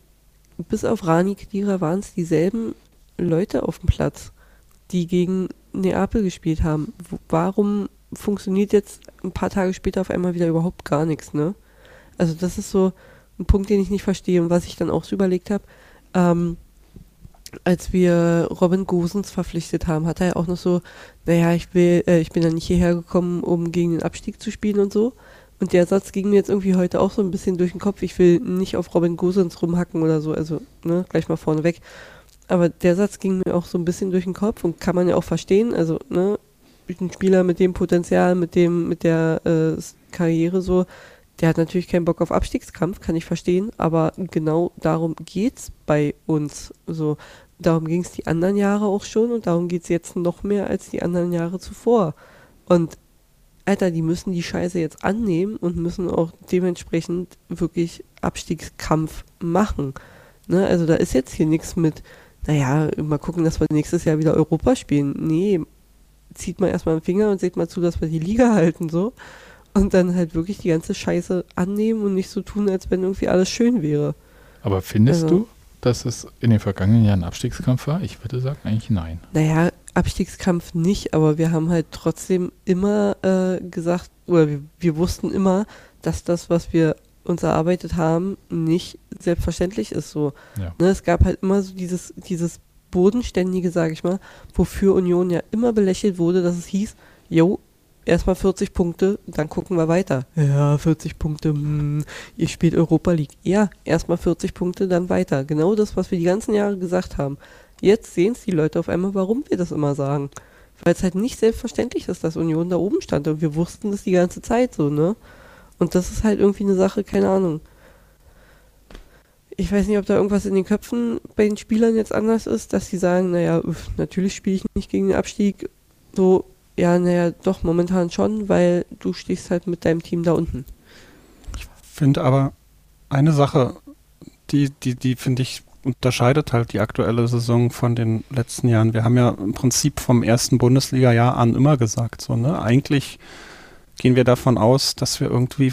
bis auf Rani Kedira waren es dieselben Leute auf dem Platz die gegen Neapel gespielt haben. Warum funktioniert jetzt ein paar Tage später auf einmal wieder überhaupt gar nichts, ne? Also das ist so ein Punkt, den ich nicht verstehe und was ich dann auch so überlegt habe, ähm, als wir Robin Gosens verpflichtet haben, hat er ja auch noch so, naja, ich will, äh, ich bin ja nicht hierher gekommen, um gegen den Abstieg zu spielen und so. Und der Satz ging mir jetzt irgendwie heute auch so ein bisschen durch den Kopf. Ich will nicht auf Robin Gosens rumhacken oder so, also ne, gleich mal vorneweg. Aber der Satz ging mir auch so ein bisschen durch den Kopf und kann man ja auch verstehen. Also, ne, ein Spieler mit dem Potenzial, mit dem, mit der äh, Karriere so, der hat natürlich keinen Bock auf Abstiegskampf, kann ich verstehen, aber genau darum geht's bei uns. So, darum ging es die anderen Jahre auch schon und darum geht es jetzt noch mehr als die anderen Jahre zuvor. Und Alter, die müssen die Scheiße jetzt annehmen und müssen auch dementsprechend wirklich Abstiegskampf machen. Ne? Also da ist jetzt hier nichts mit, naja, mal gucken, dass wir nächstes Jahr wieder Europa spielen. Nee, zieht mal erstmal den Finger und seht mal zu, dass wir die Liga halten, so. Und dann halt wirklich die ganze Scheiße annehmen und nicht so tun, als wenn irgendwie alles schön wäre. Aber findest also, du, dass es in den vergangenen Jahren ein Abstiegskampf war? Ich würde sagen, eigentlich nein. Naja, Abstiegskampf nicht, aber wir haben halt trotzdem immer äh, gesagt, oder wir, wir wussten immer, dass das, was wir uns erarbeitet haben, nicht selbstverständlich ist so. Ja. Ne, es gab halt immer so dieses, dieses Bodenständige, sage ich mal, wofür Union ja immer belächelt wurde, dass es hieß, jo, erstmal 40 Punkte, dann gucken wir weiter. Ja, 40 Punkte, hm, ihr spielt Europa League. Ja, erstmal 40 Punkte, dann weiter. Genau das, was wir die ganzen Jahre gesagt haben. Jetzt sehen es die Leute auf einmal, warum wir das immer sagen. Weil es halt nicht selbstverständlich ist, dass Union da oben stand. Und wir wussten das die ganze Zeit so, ne? Und das ist halt irgendwie eine Sache, keine Ahnung. Ich weiß nicht, ob da irgendwas in den Köpfen bei den Spielern jetzt anders ist, dass sie sagen, naja, natürlich spiele ich nicht gegen den Abstieg. So, ja, naja, doch, momentan schon, weil du stehst halt mit deinem Team da unten. Ich finde aber eine Sache, die, die, die finde ich unterscheidet halt die aktuelle Saison von den letzten Jahren. Wir haben ja im Prinzip vom ersten Bundesliga-Jahr an immer gesagt, so, ne, eigentlich gehen wir davon aus, dass wir irgendwie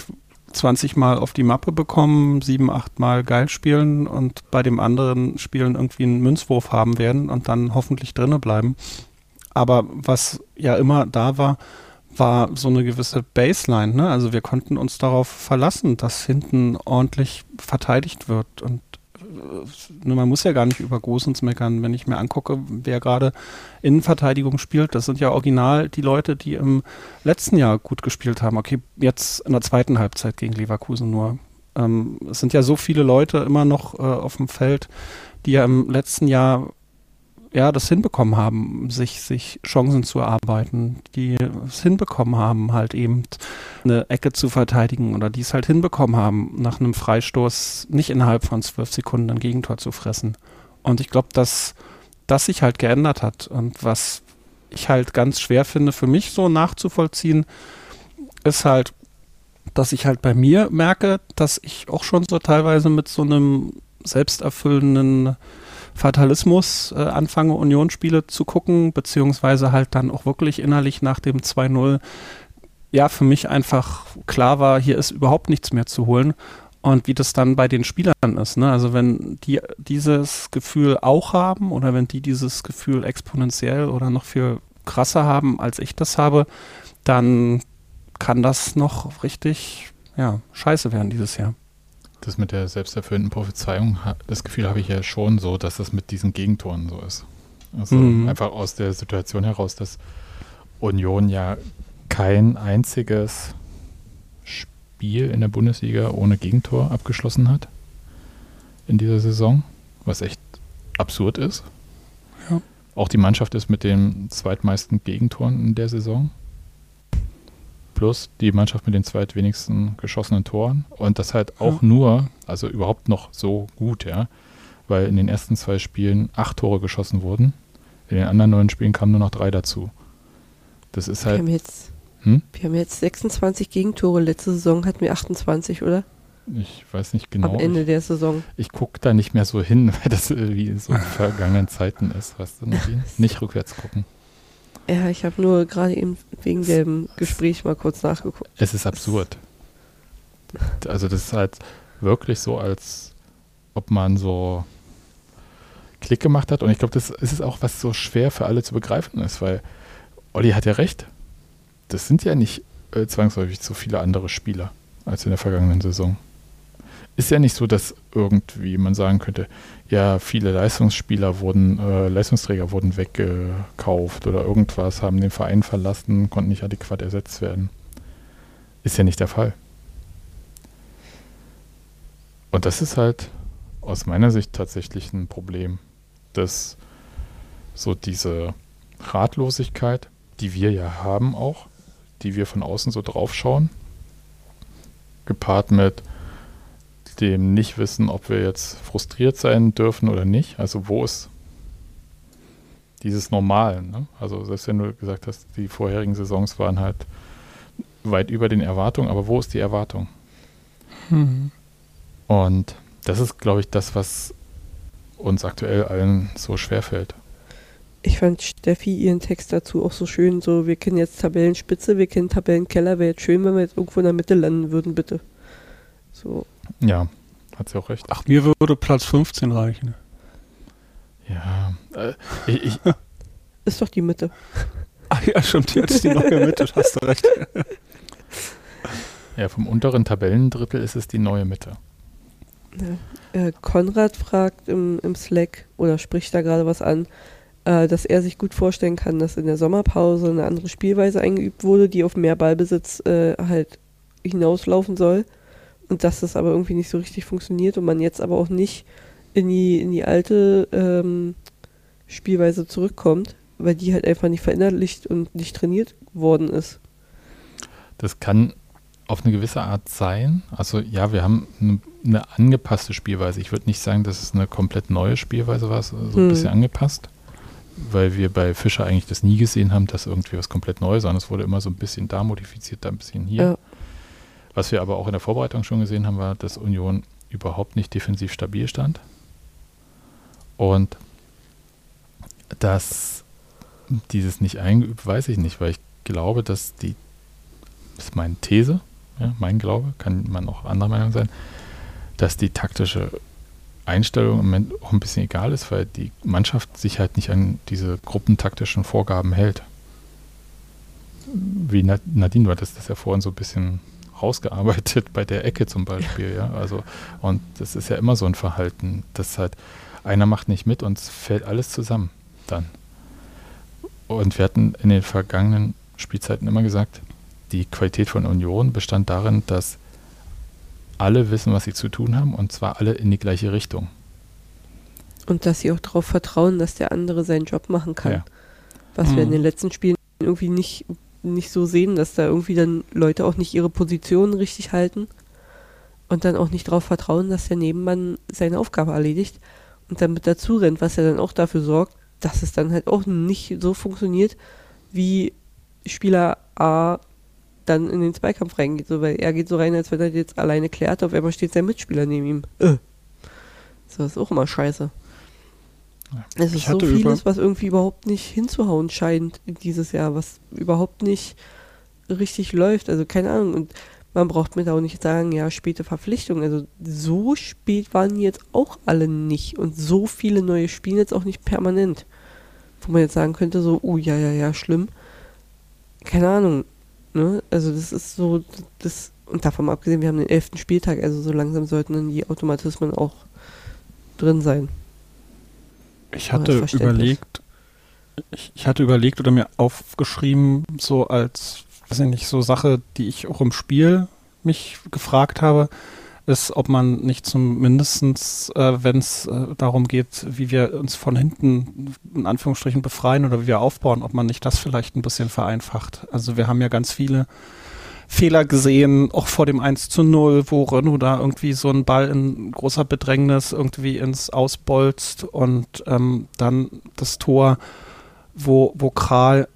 20 Mal auf die Mappe bekommen, sieben, acht Mal geil spielen und bei dem anderen Spielen irgendwie einen Münzwurf haben werden und dann hoffentlich drinnen bleiben. Aber was ja immer da war, war so eine gewisse Baseline. Ne? Also wir konnten uns darauf verlassen, dass hinten ordentlich verteidigt wird. Und man muss ja gar nicht über Großens meckern, wenn ich mir angucke, wer gerade Innenverteidigung spielt. Das sind ja original die Leute, die im letzten Jahr gut gespielt haben. Okay, jetzt in der zweiten Halbzeit gegen Leverkusen nur. Ähm, es sind ja so viele Leute immer noch äh, auf dem Feld, die ja im letzten Jahr ja, das hinbekommen haben, sich, sich Chancen zu erarbeiten, die es hinbekommen haben, halt eben eine Ecke zu verteidigen oder die es halt hinbekommen haben, nach einem Freistoß nicht innerhalb von zwölf Sekunden ein Gegentor zu fressen. Und ich glaube, dass das sich halt geändert hat und was ich halt ganz schwer finde für mich so nachzuvollziehen, ist halt, dass ich halt bei mir merke, dass ich auch schon so teilweise mit so einem selbsterfüllenden Fatalismus äh, anfange, Unionsspiele zu gucken, beziehungsweise halt dann auch wirklich innerlich nach dem 2-0 ja für mich einfach klar war, hier ist überhaupt nichts mehr zu holen. Und wie das dann bei den Spielern ist. Ne? Also wenn die dieses Gefühl auch haben oder wenn die dieses Gefühl exponentiell oder noch viel krasser haben, als ich das habe, dann kann das noch richtig ja, scheiße werden dieses Jahr das mit der selbsterfüllenden Prophezeiung, das Gefühl habe ich ja schon so, dass das mit diesen Gegentoren so ist. Also mhm. einfach aus der Situation heraus, dass Union ja kein einziges Spiel in der Bundesliga ohne Gegentor abgeschlossen hat in dieser Saison, was echt absurd ist. Ja. Auch die Mannschaft ist mit den zweitmeisten Gegentoren in der Saison plus die Mannschaft mit den zweitwenigsten geschossenen Toren. Und das halt auch ja. nur, also überhaupt noch so gut, ja. Weil in den ersten zwei Spielen acht Tore geschossen wurden. In den anderen neun Spielen kamen nur noch drei dazu. Das ist halt. Wir haben jetzt, hm? wir haben jetzt 26 Gegentore. Letzte Saison hatten wir 28, oder? Ich weiß nicht genau. Am Ende der Saison. Ich, ich gucke da nicht mehr so hin, (laughs) weil das wie so in vergangenen Zeiten ist, weißt du, (laughs) nicht rückwärts gucken. Ja, ich habe nur gerade eben wegen dem Gespräch mal kurz nachgeguckt. Es ist absurd. Also das ist halt wirklich so, als ob man so Klick gemacht hat. Und ich glaube, das ist auch, was so schwer für alle zu begreifen ist, weil Olli hat ja recht. Das sind ja nicht äh, zwangsläufig so viele andere Spieler als in der vergangenen Saison ist ja nicht so, dass irgendwie man sagen könnte, ja, viele Leistungsspieler wurden, äh, Leistungsträger wurden weggekauft oder irgendwas, haben den Verein verlassen, konnten nicht adäquat ersetzt werden. Ist ja nicht der Fall. Und das ist halt aus meiner Sicht tatsächlich ein Problem, dass so diese Ratlosigkeit, die wir ja haben auch, die wir von außen so draufschauen, gepaart mit, dem nicht wissen, ob wir jetzt frustriert sein dürfen oder nicht. Also wo ist dieses Normal? Ne? Also selbst wenn du gesagt hast, die vorherigen Saisons waren halt weit über den Erwartungen, aber wo ist die Erwartung? Mhm. Und das ist, glaube ich, das, was uns aktuell allen so schwer fällt. Ich fand Steffi ihren Text dazu auch so schön. So, wir kennen jetzt Tabellenspitze, wir kennen Tabellenkeller. Wäre jetzt schön, wenn wir jetzt irgendwo in der Mitte landen würden, bitte. So. Ja, hat sie auch recht. Ach, mir würde Platz 15 reichen. Ja, äh, ich, ich, (laughs) Ist doch die Mitte. Ach (laughs) ja, stimmt, jetzt die neue Mitte, hast du recht. ja, vom unteren Tabellendrittel ist es die neue Mitte. Ja. Äh, Konrad fragt im, im Slack oder spricht da gerade was an, äh, dass er sich gut vorstellen kann, dass in der Sommerpause eine andere Spielweise eingeübt wurde, die auf mehr Ballbesitz äh, halt hinauslaufen soll und dass das aber irgendwie nicht so richtig funktioniert und man jetzt aber auch nicht in die, in die alte ähm, Spielweise zurückkommt, weil die halt einfach nicht verinnerlicht und nicht trainiert worden ist. Das kann auf eine gewisse Art sein. Also ja, wir haben eine, eine angepasste Spielweise. Ich würde nicht sagen, dass es eine komplett neue Spielweise war, so ein Hm. bisschen angepasst, weil wir bei Fischer eigentlich das nie gesehen haben, dass irgendwie was komplett Neues, sondern es wurde immer so ein bisschen da modifiziert, da ein bisschen hier. Ja. Was wir aber auch in der Vorbereitung schon gesehen haben, war, dass Union überhaupt nicht defensiv stabil stand. Und dass dieses nicht eingeübt, weiß ich nicht, weil ich glaube, dass die, das ist meine These, ja, mein Glaube, kann man auch anderer Meinung sein, dass die taktische Einstellung im Moment auch ein bisschen egal ist, weil die Mannschaft sich halt nicht an diese gruppentaktischen Vorgaben hält. Wie Na- Nadine, du hattest das ja vorhin so ein bisschen rausgearbeitet (laughs) bei der Ecke zum Beispiel, ja. Also, und das ist ja immer so ein Verhalten, dass halt einer macht nicht mit und es fällt alles zusammen dann. Und wir hatten in den vergangenen Spielzeiten immer gesagt, die Qualität von Union bestand darin, dass alle wissen, was sie zu tun haben und zwar alle in die gleiche Richtung. Und dass sie auch darauf vertrauen, dass der andere seinen Job machen kann. Ja. Was wir in Mhm. den letzten Spielen irgendwie nicht, nicht so sehen, dass da irgendwie dann Leute auch nicht ihre Positionen richtig halten und dann auch nicht darauf vertrauen, dass der Nebenmann seine Aufgabe erledigt und dann mit dazu rennt, was ja dann auch dafür sorgt, dass es dann halt auch nicht so funktioniert, wie Spieler A dann in den Zweikampf reingeht, so, weil er geht so rein, als wenn er jetzt alleine klärt, auf einmal steht sein Mitspieler neben ihm. Äh. So, ist auch immer scheiße. Es ist so vieles, was irgendwie überhaupt nicht hinzuhauen scheint dieses Jahr, was überhaupt nicht richtig läuft. Also keine Ahnung. Und man braucht mir da auch nicht sagen, ja, späte Verpflichtung. Also so spät waren jetzt auch alle nicht. Und so viele neue spielen jetzt auch nicht permanent. Wo man jetzt sagen könnte, so, oh ja, ja, ja, schlimm. Keine Ahnung. Ne? Also das ist so, das, und davon abgesehen, wir haben den elften Spieltag, also so langsam sollten dann die Automatismen auch drin sein. Ich hatte überlegt, ich, ich hatte überlegt oder mir aufgeschrieben, so als, weiß ich nicht, so Sache, die ich auch im Spiel mich gefragt habe, ist, ob man nicht zumindestens, äh, wenn es äh, darum geht, wie wir uns von hinten in Anführungsstrichen befreien oder wie wir aufbauen, ob man nicht das vielleicht ein bisschen vereinfacht. Also wir haben ja ganz viele Fehler gesehen, auch vor dem 1 zu 0, wo Renault da irgendwie so einen Ball in großer Bedrängnis irgendwie ins Ausbolzt und ähm, dann das Tor, wo, wo Kral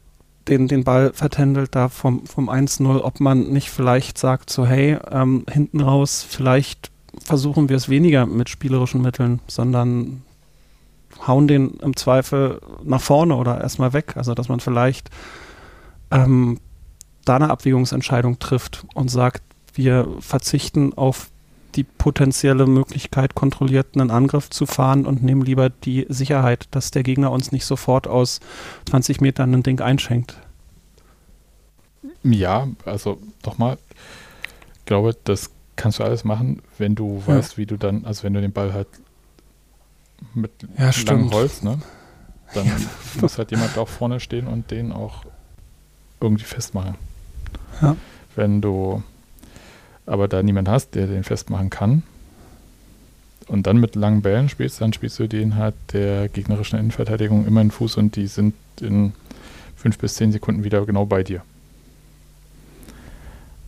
den, den Ball vertändelt da vom, vom 1-0, ob man nicht vielleicht sagt so, hey, ähm, hinten raus, vielleicht versuchen wir es weniger mit spielerischen Mitteln, sondern hauen den im Zweifel nach vorne oder erstmal weg. Also dass man vielleicht ähm, da eine Abwägungsentscheidung trifft und sagt, wir verzichten auf die potenzielle Möglichkeit, kontrollierten einen Angriff zu fahren und nehmen lieber die Sicherheit, dass der Gegner uns nicht sofort aus 20 Metern ein Ding einschenkt. Ja, also nochmal, ich glaube, das kannst du alles machen, wenn du Ja. weißt, wie du dann, also wenn du den Ball halt mit Ja, langem. Holz, ne? Dann (laughs) muss halt jemand auch vorne stehen und den auch irgendwie festmachen. Ja. Wenn du aber da niemand hast, der den festmachen kann und dann mit langen Bällen spielst, dann spielst du den halt der gegnerischen Innenverteidigung immer in den Fuß und die sind in fünf bis zehn Sekunden wieder genau bei dir.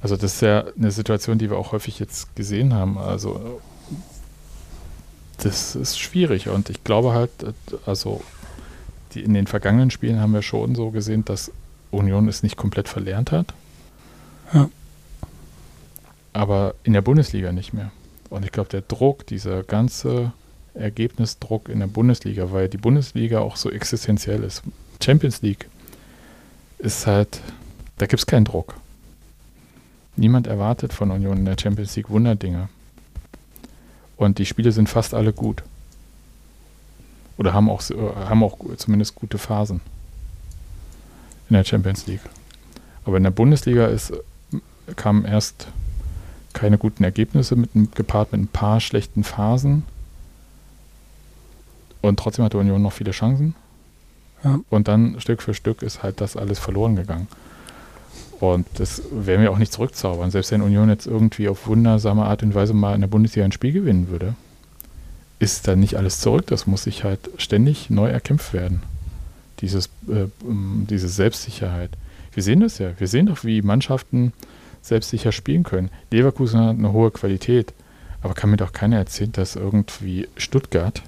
Also das ist ja eine Situation, die wir auch häufig jetzt gesehen haben. Also das ist schwierig und ich glaube halt, also die, in den vergangenen Spielen haben wir schon so gesehen, dass Union es nicht komplett verlernt hat. Ja. Aber in der Bundesliga nicht mehr. Und ich glaube, der Druck, dieser ganze Ergebnisdruck in der Bundesliga, weil die Bundesliga auch so existenziell ist. Champions League ist halt, da gibt es keinen Druck. Niemand erwartet von Union in der Champions League Wunderdinge. Und die Spiele sind fast alle gut. Oder haben auch, haben auch zumindest gute Phasen in der Champions League. Aber in der Bundesliga ist, kamen erst keine guten Ergebnisse mit, gepaart mit ein paar schlechten Phasen. Und trotzdem hatte Union noch viele Chancen. Ja. Und dann Stück für Stück ist halt das alles verloren gegangen. Und das werden wir auch nicht zurückzaubern. Selbst wenn Union jetzt irgendwie auf wundersame Art und Weise mal in der Bundesliga ein Spiel gewinnen würde, ist dann nicht alles zurück. Das muss sich halt ständig neu erkämpft werden. Dieses, äh, diese Selbstsicherheit. Wir sehen das ja. Wir sehen doch, wie Mannschaften selbstsicher spielen können. Leverkusen hat eine hohe Qualität, aber kann mir doch keiner erzählen, dass irgendwie Stuttgart,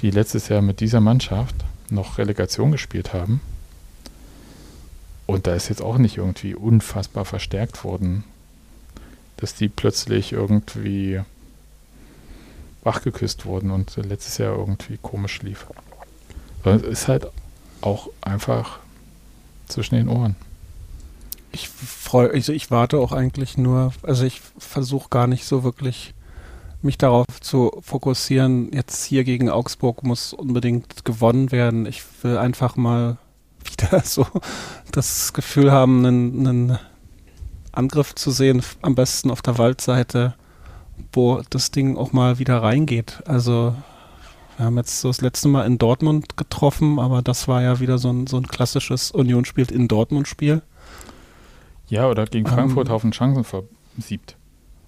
die letztes Jahr mit dieser Mannschaft noch Relegation gespielt haben, und da ist jetzt auch nicht irgendwie unfassbar verstärkt worden, dass die plötzlich irgendwie wachgeküsst wurden und letztes Jahr irgendwie komisch lief. es ist halt auch einfach zwischen den Ohren. Ich freue, also ich warte auch eigentlich nur, also ich versuche gar nicht so wirklich mich darauf zu fokussieren, jetzt hier gegen Augsburg muss unbedingt gewonnen werden. Ich will einfach mal (laughs) wieder so das Gefühl haben, einen, einen Angriff zu sehen, am besten auf der Waldseite, wo das Ding auch mal wieder reingeht. Also wir haben jetzt so das letzte Mal in Dortmund getroffen, aber das war ja wieder so ein, so ein klassisches Union spielt in Dortmund Spiel. Ja, oder gegen Frankfurt ähm, Haufen Chancen versiebt.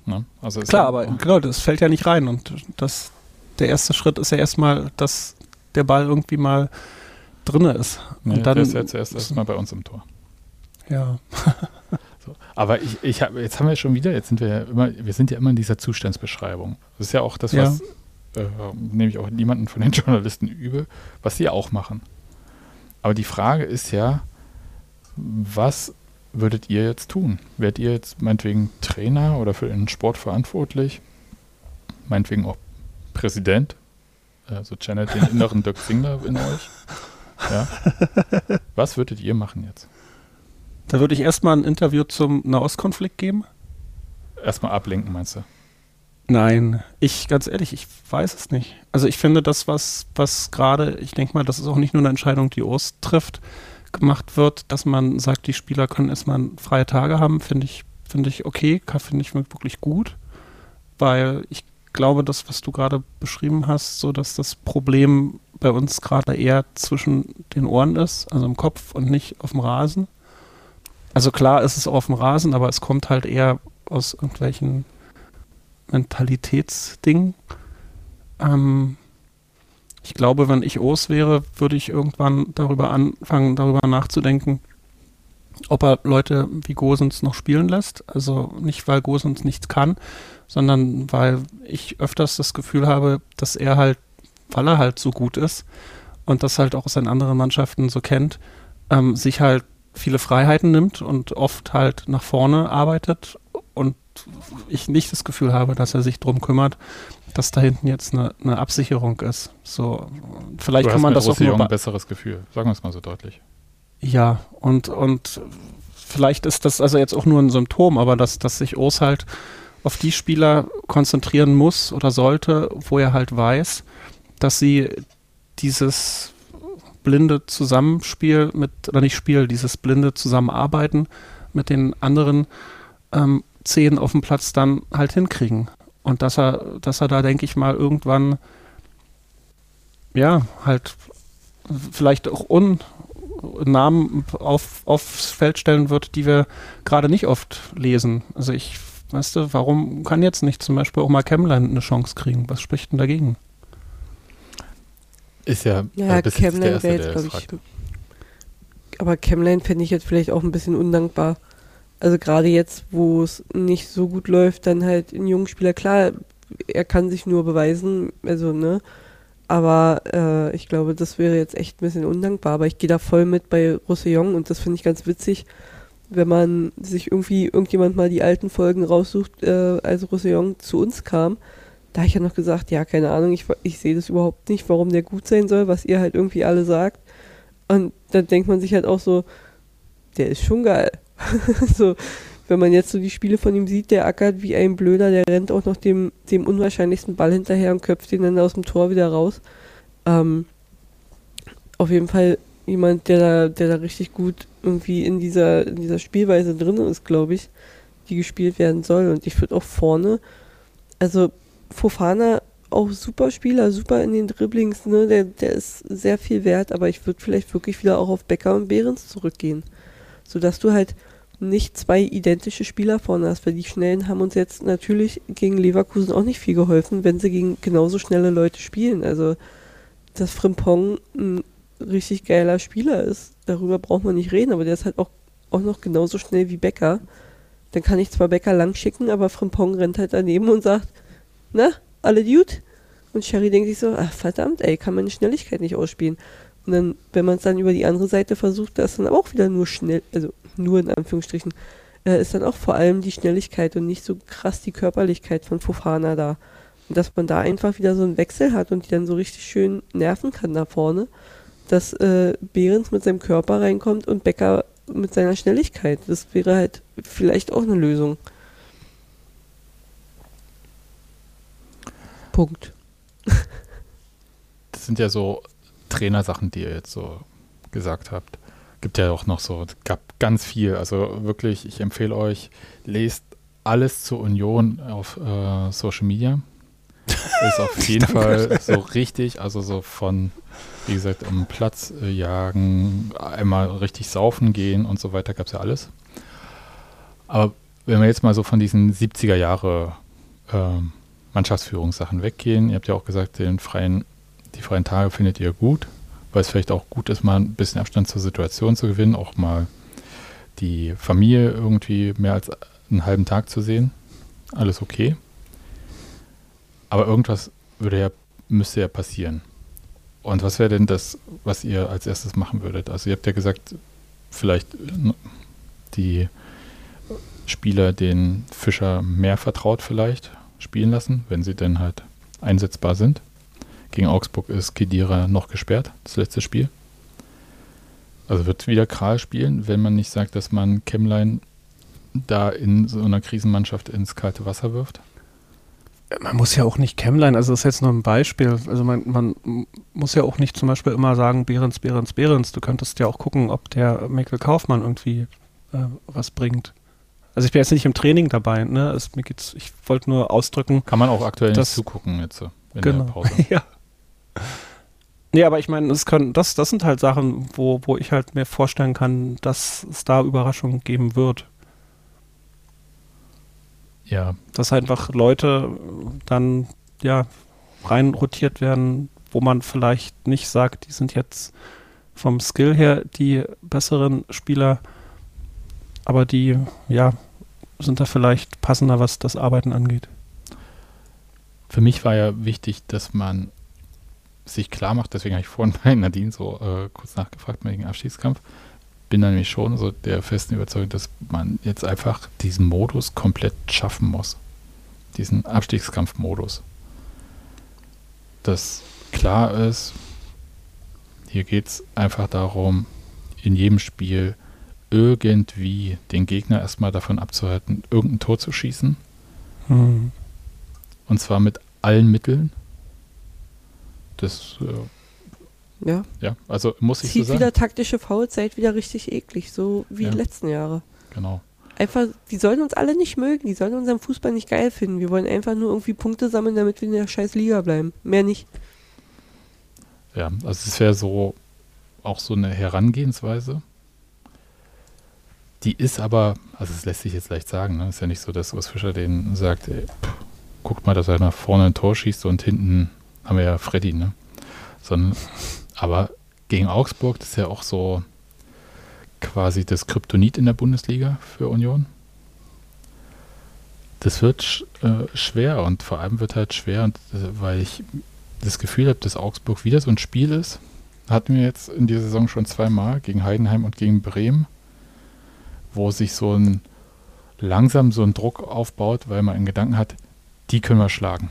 Ne? Also klar, ja, aber genau, das fällt ja nicht rein und das, der erste Schritt ist ja erstmal, dass der Ball irgendwie mal drin ist. Nee, und dann, der ist jetzt erst erstmal bei uns im Tor. Ja. (laughs) so. Aber ich, ich hab, jetzt haben wir schon wieder, jetzt sind wir ja immer, wir sind ja immer in dieser Zustandsbeschreibung. Das ist ja auch das, was ja. äh, nehme ich auch niemanden von den (laughs) Journalisten übe, was sie auch machen. Aber die Frage ist ja, was würdet ihr jetzt tun? Werdet ihr jetzt meinetwegen Trainer oder für den Sport verantwortlich? Meinetwegen auch Präsident? Also channelt den inneren Dirk Zingler in euch? Ja. Was würdet ihr machen jetzt? Da würde ich erstmal ein Interview zum Nahostkonflikt geben. Erstmal ablenken, meinst du? Nein, ich, ganz ehrlich, ich weiß es nicht. Also ich finde das, was, was gerade, ich denke mal, das ist auch nicht nur eine Entscheidung, die Ost trifft, gemacht wird, dass man sagt, die Spieler können erstmal freie Tage haben, finde ich, finde ich okay, finde ich wirklich gut. Weil ich glaube, das, was du gerade beschrieben hast, so dass das Problem bei uns gerade eher zwischen den Ohren ist, also im Kopf und nicht auf dem Rasen. Also klar ist es auch auf dem Rasen, aber es kommt halt eher aus irgendwelchen Mentalitätsdingen. Ähm, ich glaube, wenn ich Os wäre, würde ich irgendwann darüber anfangen, darüber nachzudenken, ob er Leute wie Gosens noch spielen lässt. Also nicht, weil Gosens nichts kann, sondern weil ich öfters das Gefühl habe, dass er halt weil er halt so gut ist und das halt auch aus seinen anderen Mannschaften so kennt, ähm, sich halt viele Freiheiten nimmt und oft halt nach vorne arbeitet und ich nicht das Gefühl habe, dass er sich drum kümmert, dass da hinten jetzt eine, eine Absicherung ist. So, vielleicht du kann man das auch nur ein besseres Gefühl, sagen wir es mal so deutlich. Ja, und und vielleicht ist das also jetzt auch nur ein Symptom, aber dass dass sich Urs halt auf die Spieler konzentrieren muss oder sollte, wo er halt weiß, dass sie dieses blinde Zusammenspiel mit, oder nicht Spiel, dieses blinde Zusammenarbeiten mit den anderen ähm, zehn auf dem Platz dann halt hinkriegen. Und dass er, dass er da, denke ich mal, irgendwann ja, halt vielleicht auch un Namen auf, aufs Feld stellen wird, die wir gerade nicht oft lesen. Also ich, weißt du, warum kann jetzt nicht zum Beispiel auch mal Kemland eine Chance kriegen? Was spricht denn dagegen? Ist ja, ja äh, Camline wäre jetzt, glaube ich. Aber Camline fände ich jetzt vielleicht auch ein bisschen undankbar. Also gerade jetzt, wo es nicht so gut läuft, dann halt ein junger Spieler, klar, er kann sich nur beweisen, also, ne? Aber äh, ich glaube, das wäre jetzt echt ein bisschen undankbar. Aber ich gehe da voll mit bei Roussillon und das finde ich ganz witzig, wenn man sich irgendwie irgendjemand mal die alten Folgen raussucht, äh, als Roussillon zu uns kam Da habe ich ja noch gesagt, ja, keine Ahnung, ich, ich sehe das überhaupt nicht, warum der gut sein soll, was ihr halt irgendwie alle sagt. Und dann denkt man sich halt auch so, der ist schon geil. (laughs) so, wenn man jetzt so die Spiele von ihm sieht, der ackert wie ein Blöder, der rennt auch noch dem, dem unwahrscheinlichsten Ball hinterher und köpft ihn dann aus dem Tor wieder raus. Ähm, auf jeden Fall jemand, der da, der da richtig gut irgendwie in dieser, in dieser Spielweise drin ist, glaube ich, die gespielt werden soll. Und ich würde auch vorne, also Fofana auch super Spieler, super in den Dribblings, ne? Der, der ist sehr viel wert, aber ich würde vielleicht wirklich wieder auch auf Becker und Behrens zurückgehen. Sodass du halt nicht zwei identische Spieler vorne hast, weil die Schnellen haben uns jetzt natürlich gegen Leverkusen auch nicht viel geholfen, wenn sie gegen genauso schnelle Leute spielen. Also, dass Frimpong ein richtig geiler Spieler ist, darüber braucht man nicht reden, aber der ist halt auch, auch noch genauso schnell wie Becker. Dann kann ich zwar Becker lang schicken, aber Frimpong rennt halt daneben und sagt, na, alle gut? Und Sherry denkt sich so, ach verdammt, ey, kann meine Schnelligkeit nicht ausspielen. Und dann, wenn man es dann über die andere Seite versucht, da ist dann auch wieder nur schnell, also nur in Anführungsstrichen, äh, ist dann auch vor allem die Schnelligkeit und nicht so krass die Körperlichkeit von Fofana da. Und dass man da einfach wieder so einen Wechsel hat und die dann so richtig schön nerven kann da vorne, dass äh, Behrens mit seinem Körper reinkommt und Becker mit seiner Schnelligkeit. Das wäre halt vielleicht auch eine Lösung. Punkt. (laughs) Das sind ja so Trainersachen, die ihr jetzt so gesagt habt. Gibt ja auch noch so, gab ganz viel. Also wirklich, ich empfehle euch, lest alles zur Union auf äh, Social Media. (laughs) Ist auf jeden Fall so richtig, also so von, wie gesagt, am Platz äh, jagen, einmal richtig saufen gehen und so weiter, gab es ja alles. Aber wenn wir jetzt mal so von diesen 70er Jahre ähm, Mannschaftsführungssachen weggehen. Ihr habt ja auch gesagt, den freien, die freien Tage findet ihr gut, weil es vielleicht auch gut ist, mal ein bisschen Abstand zur Situation zu gewinnen, auch mal die Familie irgendwie mehr als einen halben Tag zu sehen. Alles okay. Aber irgendwas würde ja, müsste ja passieren. Und was wäre denn das, was ihr als erstes machen würdet? Also ihr habt ja gesagt, vielleicht die Spieler den Fischer mehr vertraut vielleicht spielen lassen, wenn sie denn halt einsetzbar sind. Gegen Augsburg ist Kedira noch gesperrt, das letzte Spiel. Also wird wieder Kral spielen, wenn man nicht sagt, dass man Kemmlein da in so einer Krisenmannschaft ins kalte Wasser wirft? Man muss ja auch nicht Kemmlein, also das ist jetzt nur ein Beispiel. Also man, man muss ja auch nicht zum Beispiel immer sagen, Behrens, Behrens, Behrens. Du könntest ja auch gucken, ob der Mikkel Kaufmann irgendwie äh, was bringt. Also ich bin jetzt nicht im Training dabei, ne? Es, mir geht's, ich wollte nur ausdrücken. Kann man auch aktuell nicht zugucken jetzt so in genau. der Pause. (laughs) ja. Nee, aber ich meine, es können, das, das sind halt Sachen, wo, wo ich halt mir vorstellen kann, dass es da Überraschungen geben wird. Ja. Dass einfach Leute dann, ja, rein rotiert werden, wo man vielleicht nicht sagt, die sind jetzt vom Skill her die besseren Spieler, aber die, ja, sind da vielleicht passender, was das Arbeiten angeht. Für mich war ja wichtig, dass man sich klar macht, deswegen habe ich vorhin (laughs) bei Nadine so äh, kurz nachgefragt wegen Abschiedskampf, bin dann nämlich schon so der festen Überzeugung, dass man jetzt einfach diesen Modus komplett schaffen muss. Diesen Abstiegskampfmodus. Dass klar ist, hier geht es einfach darum, in jedem Spiel irgendwie den Gegner erstmal davon abzuhalten, irgendein Tor zu schießen. Mhm. Und zwar mit allen Mitteln. Das äh, ja. Ja, also muss ich Zieht so sagen. wieder taktische Foulzeit wieder richtig eklig, so wie ja. die letzten Jahre. Genau. Einfach, die sollen uns alle nicht mögen, die sollen unseren Fußball nicht geil finden. Wir wollen einfach nur irgendwie Punkte sammeln, damit wir in der scheiß Liga bleiben. Mehr nicht. Ja, also es wäre so auch so eine Herangehensweise. Die ist aber, also es lässt sich jetzt leicht sagen, ne? ist ja nicht so, dass Urs Fischer denen sagt, ey, pff, guckt mal, dass er nach vorne ein Tor schießt und hinten haben wir ja Freddy, ne? Sondern, aber gegen Augsburg, das ist ja auch so quasi das Kryptonit in der Bundesliga für Union. Das wird äh, schwer und vor allem wird halt schwer, und, äh, weil ich das Gefühl habe, dass Augsburg wieder so ein Spiel ist. Hatten wir jetzt in dieser Saison schon zweimal gegen Heidenheim und gegen Bremen wo sich so ein langsam so ein Druck aufbaut, weil man einen Gedanken hat, die können wir schlagen.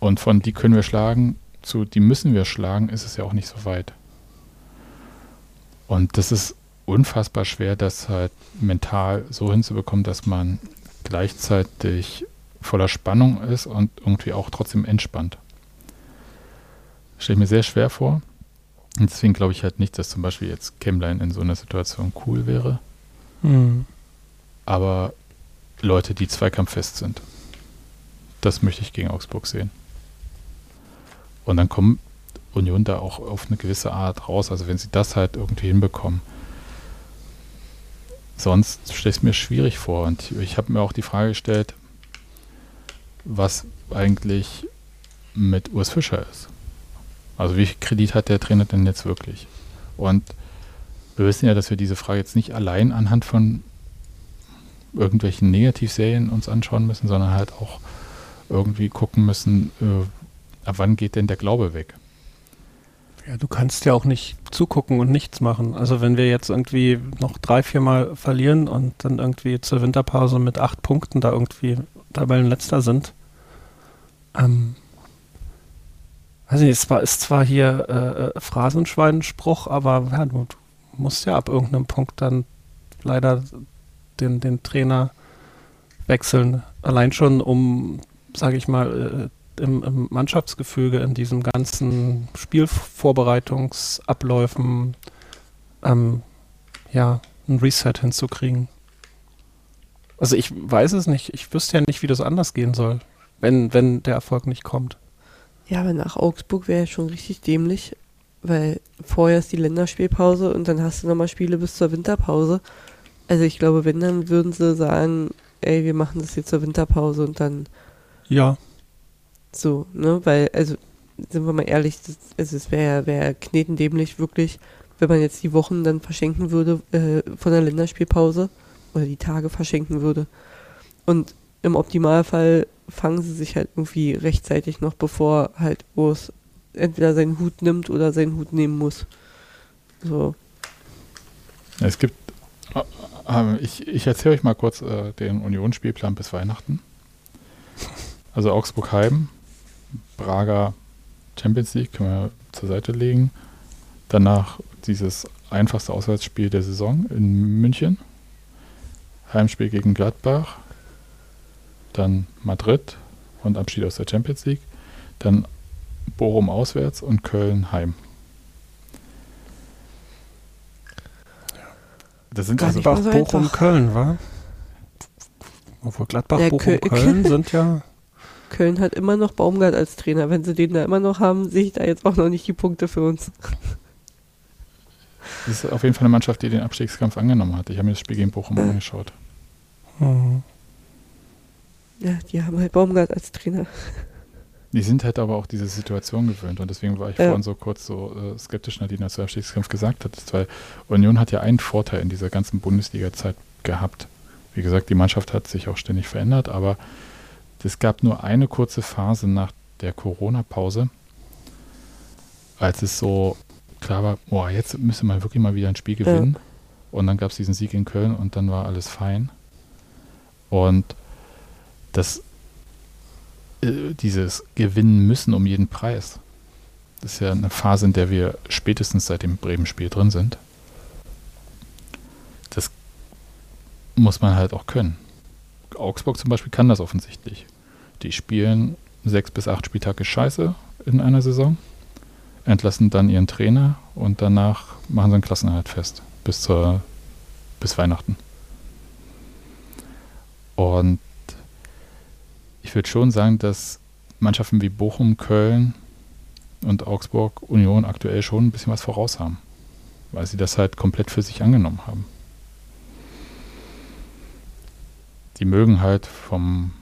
Und von die können wir schlagen zu die müssen wir schlagen, ist es ja auch nicht so weit. Und das ist unfassbar schwer, das halt mental so hinzubekommen, dass man gleichzeitig voller Spannung ist und irgendwie auch trotzdem entspannt. Stelle ich mir sehr schwer vor. Und deswegen glaube ich halt nicht, dass zum Beispiel jetzt Chemline in so einer Situation cool wäre. Mhm. Aber Leute, die zweikampffest sind, das möchte ich gegen Augsburg sehen. Und dann kommt Union da auch auf eine gewisse Art raus. Also wenn sie das halt irgendwie hinbekommen. Sonst stelle ich es mir schwierig vor. Und ich habe mir auch die Frage gestellt, was eigentlich mit Urs Fischer ist. Also wie viel Kredit hat der Trainer denn jetzt wirklich? Und wir wissen ja, dass wir diese Frage jetzt nicht allein anhand von irgendwelchen Negativserien uns anschauen müssen, sondern halt auch irgendwie gucken müssen, äh, ab wann geht denn der Glaube weg? Ja, du kannst ja auch nicht zugucken und nichts machen. Also wenn wir jetzt irgendwie noch drei, vier Mal verlieren und dann irgendwie zur Winterpause mit acht Punkten da irgendwie Tabellenletzter sind, ähm, weiß nicht, es war, ist zwar hier äh, äh, Phrasenschweinspruch, aber ja, du musst ja ab irgendeinem Punkt dann leider den, den Trainer wechseln. Allein schon, um, sage ich mal, im, im, Mannschaftsgefüge, in diesem ganzen Spielvorbereitungsabläufen, ähm, ja, ein Reset hinzukriegen. Also ich weiß es nicht. Ich wüsste ja nicht, wie das anders gehen soll, wenn, wenn der Erfolg nicht kommt. Ja, aber nach Augsburg wäre ja schon richtig dämlich, weil vorher ist die Länderspielpause und dann hast du nochmal Spiele bis zur Winterpause. Also ich glaube, wenn, dann würden sie sagen, ey, wir machen das jetzt zur Winterpause und dann. Ja. So, ne? Weil, also, sind wir mal ehrlich, das, also es wäre wär knetendämlich wirklich, wenn man jetzt die Wochen dann verschenken würde äh, von der Länderspielpause oder die Tage verschenken würde. Und im Optimalfall fangen sie sich halt irgendwie rechtzeitig noch, bevor halt Urs entweder seinen Hut nimmt oder seinen Hut nehmen muss. So. Es gibt, äh, ich, ich erzähle euch mal kurz äh, den Unionsspielplan bis Weihnachten. Also Augsburg Heim, Braga Champions League können wir zur Seite legen. Danach dieses einfachste Auswärtsspiel der Saison in München. Heimspiel gegen Gladbach, dann Madrid und Abschied aus der Champions League, dann Bochum auswärts und Köln heim. Das sind also Gladbach, so Bochum, Köln, war? Obwohl Gladbach, ja, Bochum, Köln (laughs) sind ja. Köln hat immer noch Baumgart als Trainer. Wenn sie den da immer noch haben, sehe ich da jetzt auch noch nicht die Punkte für uns. Das ist auf jeden Fall eine Mannschaft, die den Abstiegskampf angenommen hat. Ich habe mir das Spiel gegen Bochum ja. angeschaut. Mhm. Ja, die haben halt Baumgart als Trainer. Die sind halt aber auch diese Situation gewöhnt und deswegen war ich ja. vorhin so kurz so äh, skeptisch, Nadine, als du Abstiegskampf gesagt hattest, weil Union hat ja einen Vorteil in dieser ganzen Bundesliga-Zeit gehabt. Wie gesagt, die Mannschaft hat sich auch ständig verändert, aber es gab nur eine kurze Phase nach der Corona-Pause, als es so klar war, boah, jetzt müsste man wirklich mal wieder ein Spiel gewinnen. Ja. Und dann gab es diesen Sieg in Köln und dann war alles fein. Und das, äh, dieses Gewinnen müssen um jeden Preis. Das ist ja eine Phase, in der wir spätestens seit dem Bremen-Spiel drin sind. Das muss man halt auch können. Augsburg zum Beispiel kann das offensichtlich. Die spielen sechs bis acht Spieltage Scheiße in einer Saison, entlassen dann ihren Trainer und danach machen sie einen Klassenerhalt fest bis zur bis Weihnachten. Und ich würde schon sagen, dass Mannschaften wie Bochum, Köln und Augsburg Union aktuell schon ein bisschen was voraus haben, weil sie das halt komplett für sich angenommen haben. Die mögen halt vom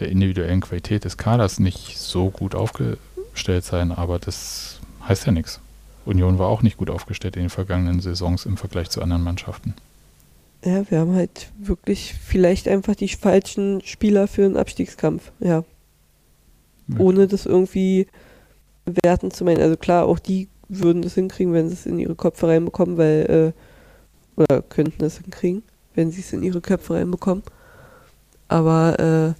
der individuellen Qualität des Kaders nicht so gut aufgestellt sein, aber das heißt ja nichts. Union war auch nicht gut aufgestellt in den vergangenen Saisons im Vergleich zu anderen Mannschaften. Ja, wir haben halt wirklich vielleicht einfach die falschen Spieler für einen Abstiegskampf, ja. ja. Ohne das irgendwie werten zu meinen. Also klar, auch die würden das hinkriegen, wenn sie es in ihre Köpfe reinbekommen, weil, äh, oder könnten es hinkriegen, wenn sie es in ihre Köpfe reinbekommen. Aber,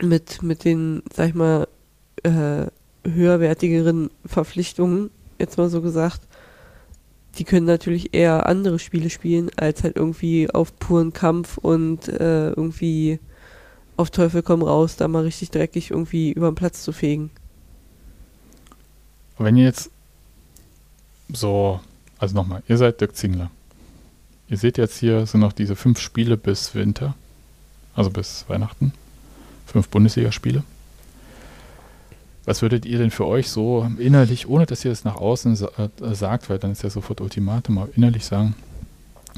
äh, mit, mit den, sag ich mal, äh, höherwertigeren Verpflichtungen, jetzt mal so gesagt, die können natürlich eher andere Spiele spielen, als halt irgendwie auf puren Kampf und äh, irgendwie auf Teufel komm raus, da mal richtig dreckig irgendwie über den Platz zu fegen. Wenn ihr jetzt so, also nochmal, ihr seid Dirk Zingler. Ihr seht jetzt hier sind noch diese fünf Spiele bis Winter, also bis Weihnachten. Fünf Bundesligaspiele. Was würdet ihr denn für euch so innerlich, ohne dass ihr es nach außen äh, sagt, weil dann ist ja sofort Ultimatum, aber innerlich sagen,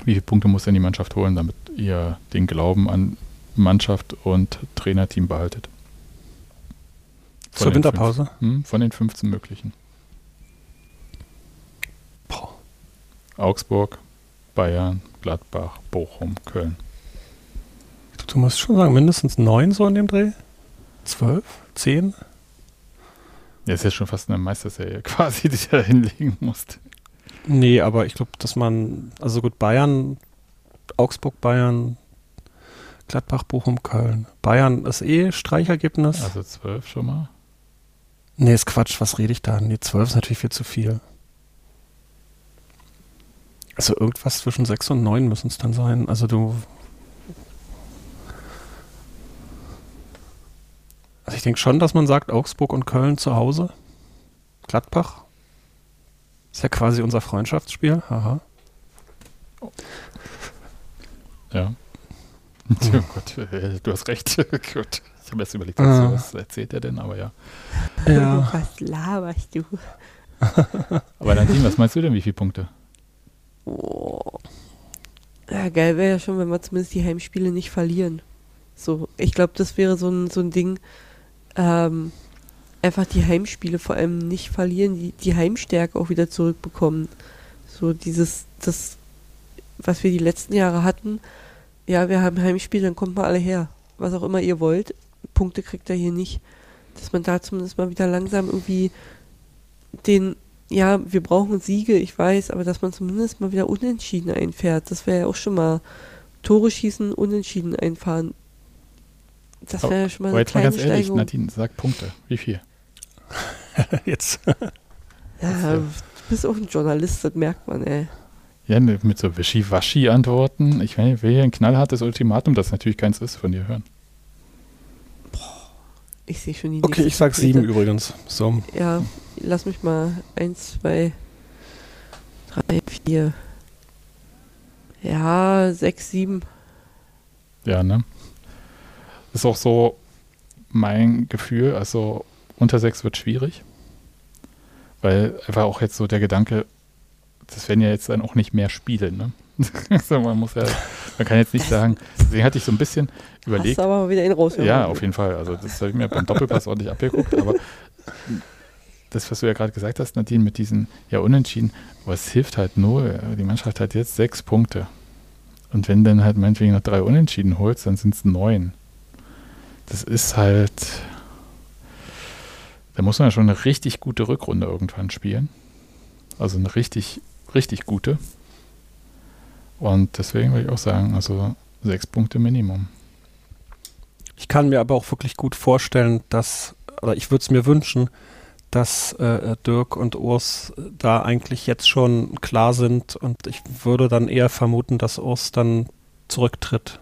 wie viele Punkte muss denn die Mannschaft holen, damit ihr den Glauben an Mannschaft und Trainerteam behaltet? Von Zur Winterpause? Fünf, hm, von den 15 möglichen. Boah. Augsburg, Bayern, Gladbach, Bochum, Köln. Du musst schon sagen, mindestens neun so in dem Dreh? Zwölf? Zehn? Ja, ist ja schon fast eine Meisterserie (laughs) quasi, die du da hinlegen musst. Nee, aber ich glaube, dass man, also gut, Bayern, Augsburg, Bayern, Gladbach, Bochum, Köln. Bayern ist eh Streichergebnis. Also zwölf schon mal. Nee, ist Quatsch, was rede ich da? Nee, zwölf ist natürlich viel zu viel. Also irgendwas zwischen sechs und neun müssen es dann sein. Also du. Also ich denke schon, dass man sagt, Augsburg und Köln zu Hause. Gladbach. Ist ja quasi unser Freundschaftsspiel. Haha. Oh. Ja. (laughs) Oh Gott, äh, du hast recht. (laughs) Gut. Ich habe erst überlegt, was, ah. was erzählt er denn, aber ja. ja. (laughs) Was laberst du? aber Nadine, was meinst du denn, wie viele Punkte? Oh. Ja, geil wäre ja schon, wenn wir zumindest die Heimspiele nicht verlieren. So, ich glaube, das wäre so ein, so ein Ding, ähm, einfach die Heimspiele vor allem nicht verlieren, die, die Heimstärke auch wieder zurückbekommen. So dieses, das, was wir die letzten Jahre hatten, ja, wir haben Heimspiele, dann kommt mal alle her. Was auch immer ihr wollt, Punkte kriegt er hier nicht. Dass man da zumindest mal wieder langsam irgendwie den ja, wir brauchen Siege, ich weiß, aber dass man zumindest mal wieder unentschieden einfährt, das wäre ja auch schon mal Tore schießen, unentschieden einfahren. Das wäre ja schon mal eine jetzt mal ganz ehrlich, Steigung. Nadine, sag Punkte. Wie viel? (laughs) jetzt. ja, du bist auch ein Journalist, das merkt man, ey. Ja, ne, mit so Wischi-Waschi-Antworten. Ich will hier ein knallhartes Ultimatum, das natürlich keins ist, von dir hören. Ich sehe schon die Okay, ich sag sieben übrigens. So. Ja, lass mich mal. Eins, zwei, drei, vier. Ja, sechs, sieben. Ja, ne? Ist auch so mein Gefühl. Also unter sechs wird schwierig. Weil einfach auch jetzt so der Gedanke, das werden ja jetzt dann auch nicht mehr Spiele, ne? (laughs) also man muss ja, man kann jetzt nicht sagen, deswegen hatte ich so ein bisschen überlegt. Hast aber mal wieder in raus. Ja, auf jeden Fall. Also das habe ich mir beim Doppelpass ordentlich abgeguckt, aber das, was du ja gerade gesagt hast, Nadine, mit diesen ja unentschieden, aber es hilft halt nur, die Mannschaft hat jetzt sechs Punkte. Und wenn dann halt meinetwegen noch drei Unentschieden holst, dann sind es neun. Das ist halt, da muss man ja schon eine richtig gute Rückrunde irgendwann spielen. Also eine richtig, richtig gute. Und deswegen würde ich auch sagen, also sechs Punkte Minimum. Ich kann mir aber auch wirklich gut vorstellen, dass, oder ich würde es mir wünschen, dass äh, Dirk und Urs da eigentlich jetzt schon klar sind und ich würde dann eher vermuten, dass Urs dann zurücktritt.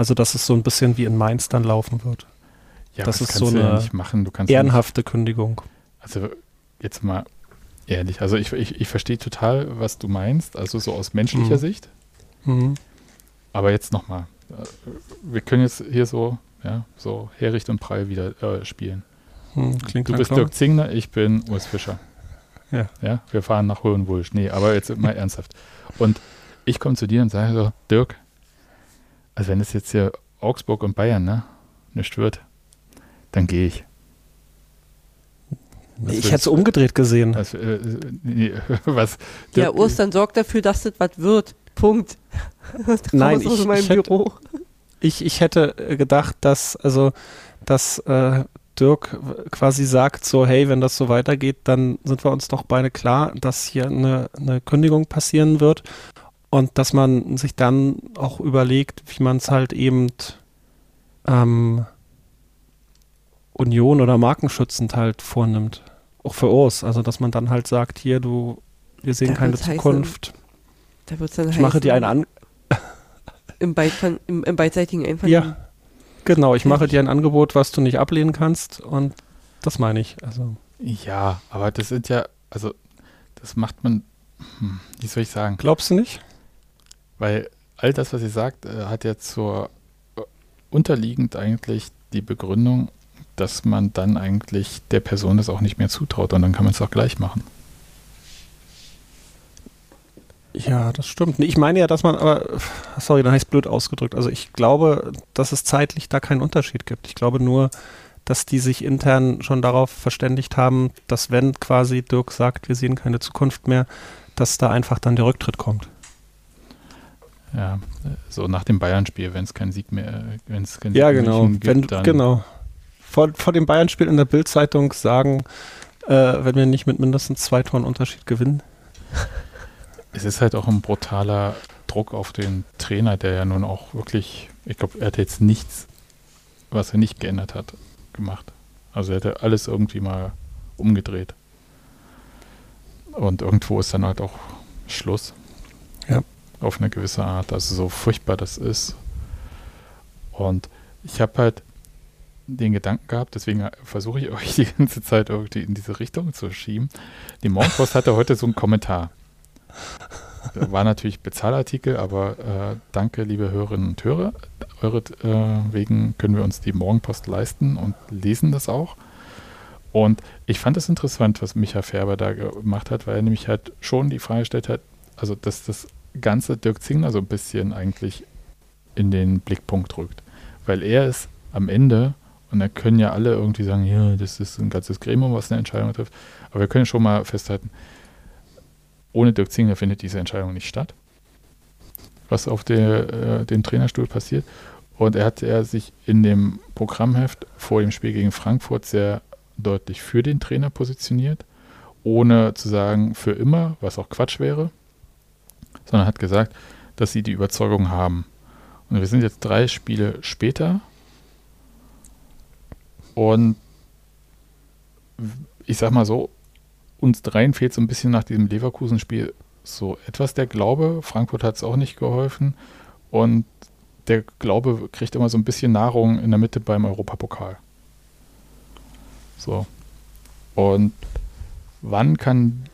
Also dass es so ein bisschen wie in Mainz dann laufen wird. Ja, das ist so eine ja ehrenhafte Kündigung. Also jetzt mal ehrlich. Also ich, ich, ich verstehe total, was du meinst, also so aus menschlicher mhm. Sicht. Mhm. Aber jetzt nochmal. Wir können jetzt hier so, ja, so Hericht und Prall wieder äh, spielen. Mhm, du bist Dirk Zingner, ich bin Urs Fischer. Ja. ja. Wir fahren nach Hohenwulsch. Nee, aber jetzt mal (laughs) ernsthaft. Und ich komme zu dir und sage so, Dirk, also wenn es jetzt hier Augsburg und Bayern, ne, nicht wird, dann gehe ich. Was ich hätte es umgedreht gesehen. Was, äh, nee, (laughs) was ja, Ostern sorgt dafür, dass das was wird. Punkt. (laughs) Nein, ich, ich, hätte, ich, ich, hätte gedacht, dass, also, dass äh, Dirk quasi sagt, so, hey, wenn das so weitergeht, dann sind wir uns doch beide klar, dass hier eine, eine Kündigung passieren wird und dass man sich dann auch überlegt, wie man es halt eben ähm, Union oder markenschützend halt vornimmt. Auch für uns. Also, dass man dann halt sagt, hier, du, wir sehen Da keine wird's heißen, Zukunft. Da wird es dann ich mache heißen, dir ein An (laughs) im, Beidfan- im, im beidseitigen Einvernehmen. Ja, genau, ich mache dir ein Angebot, was du nicht ablehnen kannst und das meine ich. Also, Ja, aber das sind ja, also das macht man, hm, wie soll ich sagen, glaubst du nicht? Weil all das, was ihr sagt, äh, hat ja zur äh, unterliegend eigentlich die Begründung, dass man dann eigentlich der Person das auch nicht mehr zutraut und dann kann man es auch gleich machen. Ja, das stimmt. Ich meine ja, dass man, aber, sorry, dann es blöd ausgedrückt. Also ich glaube, dass es zeitlich da keinen Unterschied gibt. Ich glaube nur, dass die sich intern schon darauf verständigt haben, dass wenn quasi Dirk sagt, wir sehen keine Zukunft mehr, dass da einfach dann der Rücktritt kommt. Ja, so nach dem Bayern-Spiel, wenn es keinen Sieg mehr, wenn es keinen Ja, Sieg genau. München Wenn, gibt, dann, genau. Vor, vor dem Bayern-Spiel in der Bild-Zeitung sagen, äh, wenn wir nicht mit mindestens zwei Toren Unterschied gewinnen. (laughs) Es ist halt auch ein brutaler Druck auf den Trainer, der ja nun auch wirklich, ich glaube, er hat jetzt nichts, was er nicht geändert hat, gemacht. Also er hätte alles irgendwie mal umgedreht. Und irgendwo ist dann halt auch Schluss. Ja. Auf eine gewisse Art. Also so furchtbar das ist. Und ich habe halt den Gedanken gehabt, deswegen versuche ich euch (laughs) die ganze Zeit irgendwie in diese Richtung zu schieben. Die Morgenpost hatte heute so einen Kommentar. War natürlich Bezahlartikel, aber äh, danke, liebe Hörerinnen und Hörer. Eure äh, wegen können wir uns die Morgenpost leisten und lesen das auch. Und ich fand es interessant, was Micha Färber da gemacht hat, weil er nämlich halt schon die Frage gestellt hat, also dass das ganze Dirk Zingler so ein bisschen eigentlich in den Blickpunkt rückt. Weil er ist am Ende, und da können ja alle irgendwie sagen, ja, das ist ein ganzes Gremium, was eine Entscheidung trifft, aber wir können schon mal festhalten, ohne Dirk Zingler findet diese Entscheidung nicht statt, was auf der, äh, dem Trainerstuhl passiert. Und er hat er sich in dem Programmheft vor dem Spiel gegen Frankfurt sehr deutlich für den Trainer positioniert, ohne zu sagen für immer, was auch Quatsch wäre, sondern hat gesagt, dass sie die Überzeugung haben. Und wir sind jetzt drei Spiele später und ich sag mal so, uns dreien fehlt so ein bisschen nach diesem Leverkusen-Spiel so etwas der Glaube. Frankfurt hat es auch nicht geholfen. Und der Glaube kriegt immer so ein bisschen Nahrung in der Mitte beim Europapokal. So. Und wann kann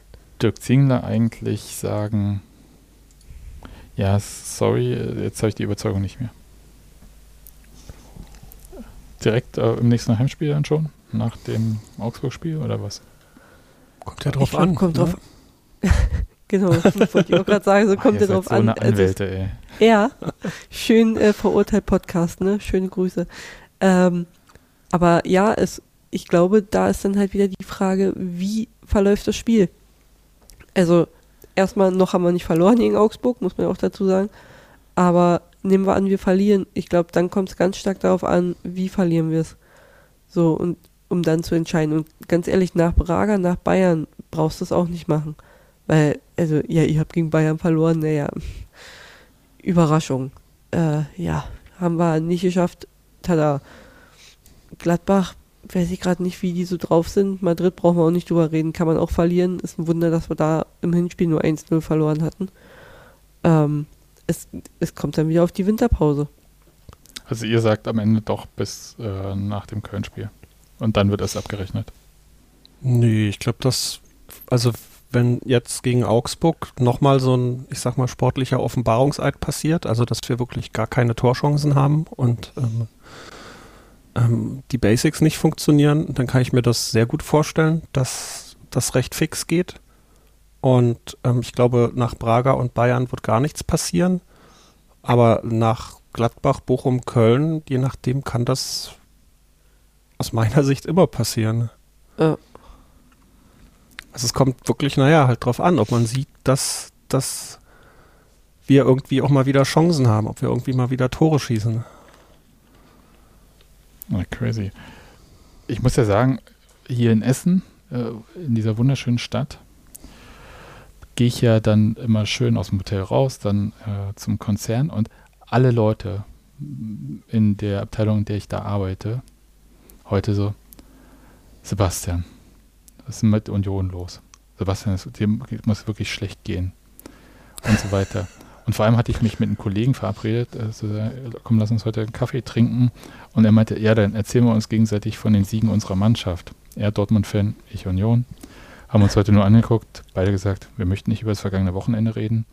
Dirk Zingler eigentlich sagen, ja, sorry, jetzt habe ich die Überzeugung nicht mehr. Direkt äh, im nächsten Heimspiel dann schon? Nach dem Augsburg-Spiel oder was? Kommt ja drauf Ich glaub, an. Kommt ne? drauf (laughs) Genau, das wollte ich auch gerade sagen, so Ah, kommt ihr ja seid drauf so an. eine Also, Anwälte, ey. ja, schön äh, verurteilt Podcast, ne? Schöne Grüße. Ähm, aber ja, es, ich glaube, da ist dann halt wieder die Frage, wie verläuft das Spiel? Also, erstmal noch haben wir nicht verloren gegen Augsburg, muss man auch dazu sagen. Aber nehmen wir an, wir verlieren. Ich glaube, dann kommt es ganz stark darauf an, wie verlieren wir es. So, und um dann zu entscheiden. Und ganz ehrlich, nach Braga, nach Bayern brauchst du es auch nicht machen. Weil, also, ja, ihr habt gegen Bayern verloren, naja, (laughs) Überraschung. Äh, ja, haben wir nicht geschafft. Tada. Gladbach, weiß ich gerade nicht, wie die so drauf sind. Madrid brauchen wir auch nicht drüber reden, kann man auch verlieren. Ist ein Wunder, dass wir da im Hinspiel nur 1-0 verloren hatten. Ähm, es, es kommt dann wieder auf die Winterpause. Also ihr sagt am Ende doch bis äh, nach dem Köln-Spiel. Und dann wird es abgerechnet. Nee, ich glaube, dass, also wenn jetzt gegen Augsburg nochmal so ein, ich sag mal, sportlicher Offenbarungseid passiert, also dass wir wirklich gar keine Torchancen haben und ähm, ähm, die Basics nicht funktionieren, dann kann ich mir das sehr gut vorstellen, dass das recht fix geht. Und ähm, ich glaube, nach Braga und Bayern wird gar nichts passieren. Aber nach Gladbach, Bochum, Köln, je nachdem kann das aus meiner Sicht immer passieren. Äh, Also es kommt wirklich, naja, halt drauf an, ob man sieht, dass, dass wir irgendwie auch mal wieder Chancen haben, ob wir irgendwie mal wieder Tore schießen. Na, crazy. Ich muss ja sagen, hier in Essen, äh, in dieser wunderschönen Stadt, gehe ich ja dann immer schön aus dem Hotel raus, dann äh, zum Konzern und alle Leute in der Abteilung, in der ich da arbeite, heute so, Sebastian, was ist mit Union los? Sebastian, dem muss wirklich schlecht gehen. Und so weiter. (laughs) Und vor allem hatte ich mich mit einem Kollegen verabredet, also, komm, lass uns heute einen Kaffee trinken. Und er meinte, ja, dann erzählen wir uns gegenseitig von den Siegen unserer Mannschaft. Er Dortmund-Fan, ich Union. Haben uns heute nur angeguckt, beide gesagt, wir möchten nicht über das vergangene Wochenende reden.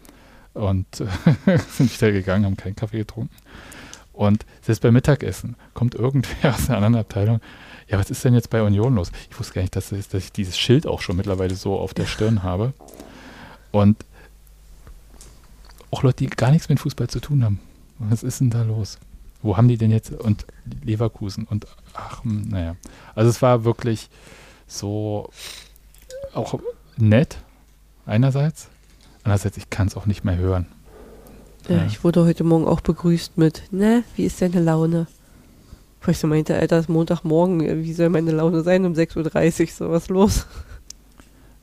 Und (laughs) sind wieder gegangen, haben keinen Kaffee getrunken. Und selbst beim Mittagessen kommt irgendwer (laughs) aus einer anderen Abteilung. Ja, was ist denn jetzt bei Union los? Ich wusste gar nicht, dass, dass ich dieses Schild auch schon mittlerweile so auf der Stirn habe. Und auch Leute, die gar nichts mit Fußball zu tun haben. Was ist denn da los? Wo haben die denn jetzt? Und Leverkusen und ach, hm, naja. Also es war wirklich so auch nett, einerseits. Andererseits, ich kann es auch nicht mehr hören. Ja, ja, ich wurde heute Morgen auch begrüßt mit, ne, wie ist deine Laune? Wo ich so meinte, Alter, es ist Montagmorgen, wie soll meine Laune sein um 6.30 Uhr, so was los?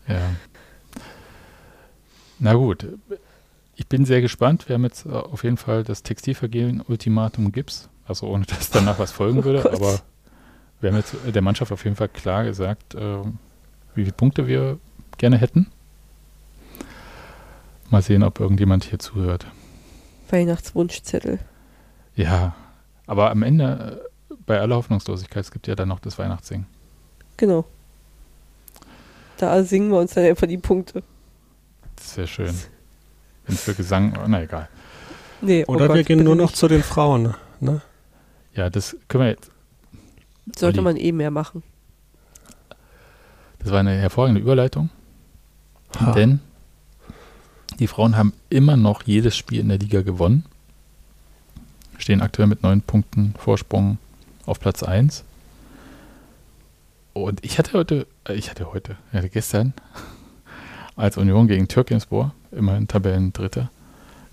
Ja. Na gut, ich bin sehr gespannt. Wir haben jetzt äh, auf jeden Fall das Textilvergehen-Ultimatum Gips. Also ohne (laughs) dass danach was folgen oh würde. aber wir haben jetzt der Mannschaft auf jeden Fall klar gesagt, äh, wie viele Punkte wir gerne hätten. Mal sehen, ob irgendjemand hier zuhört. Weihnachtswunschzettel. Ja, aber am Ende, äh, bei aller Hoffnungslosigkeit, es gibt ja dann noch das Weihnachtssingen. Genau. Da singen wir uns dann einfach die Punkte. Das wäre schön. Wenn für Gesang, na egal. Nee, oh Oder Gott, wir gehen nur noch nicht. zu den Frauen, ne? Ja, das können wir jetzt. Sollte Olli. man eh mehr machen. Das war eine hervorragende Überleitung. Ha. Denn die Frauen haben immer noch jedes Spiel in der Liga gewonnen. Stehen aktuell mit neun Punkten Vorsprung auf Platz 1. Und ich hatte heute, äh, ich hatte heute, ich hatte gestern (laughs) als Union gegen Türkenspor immerhin Tabellendritter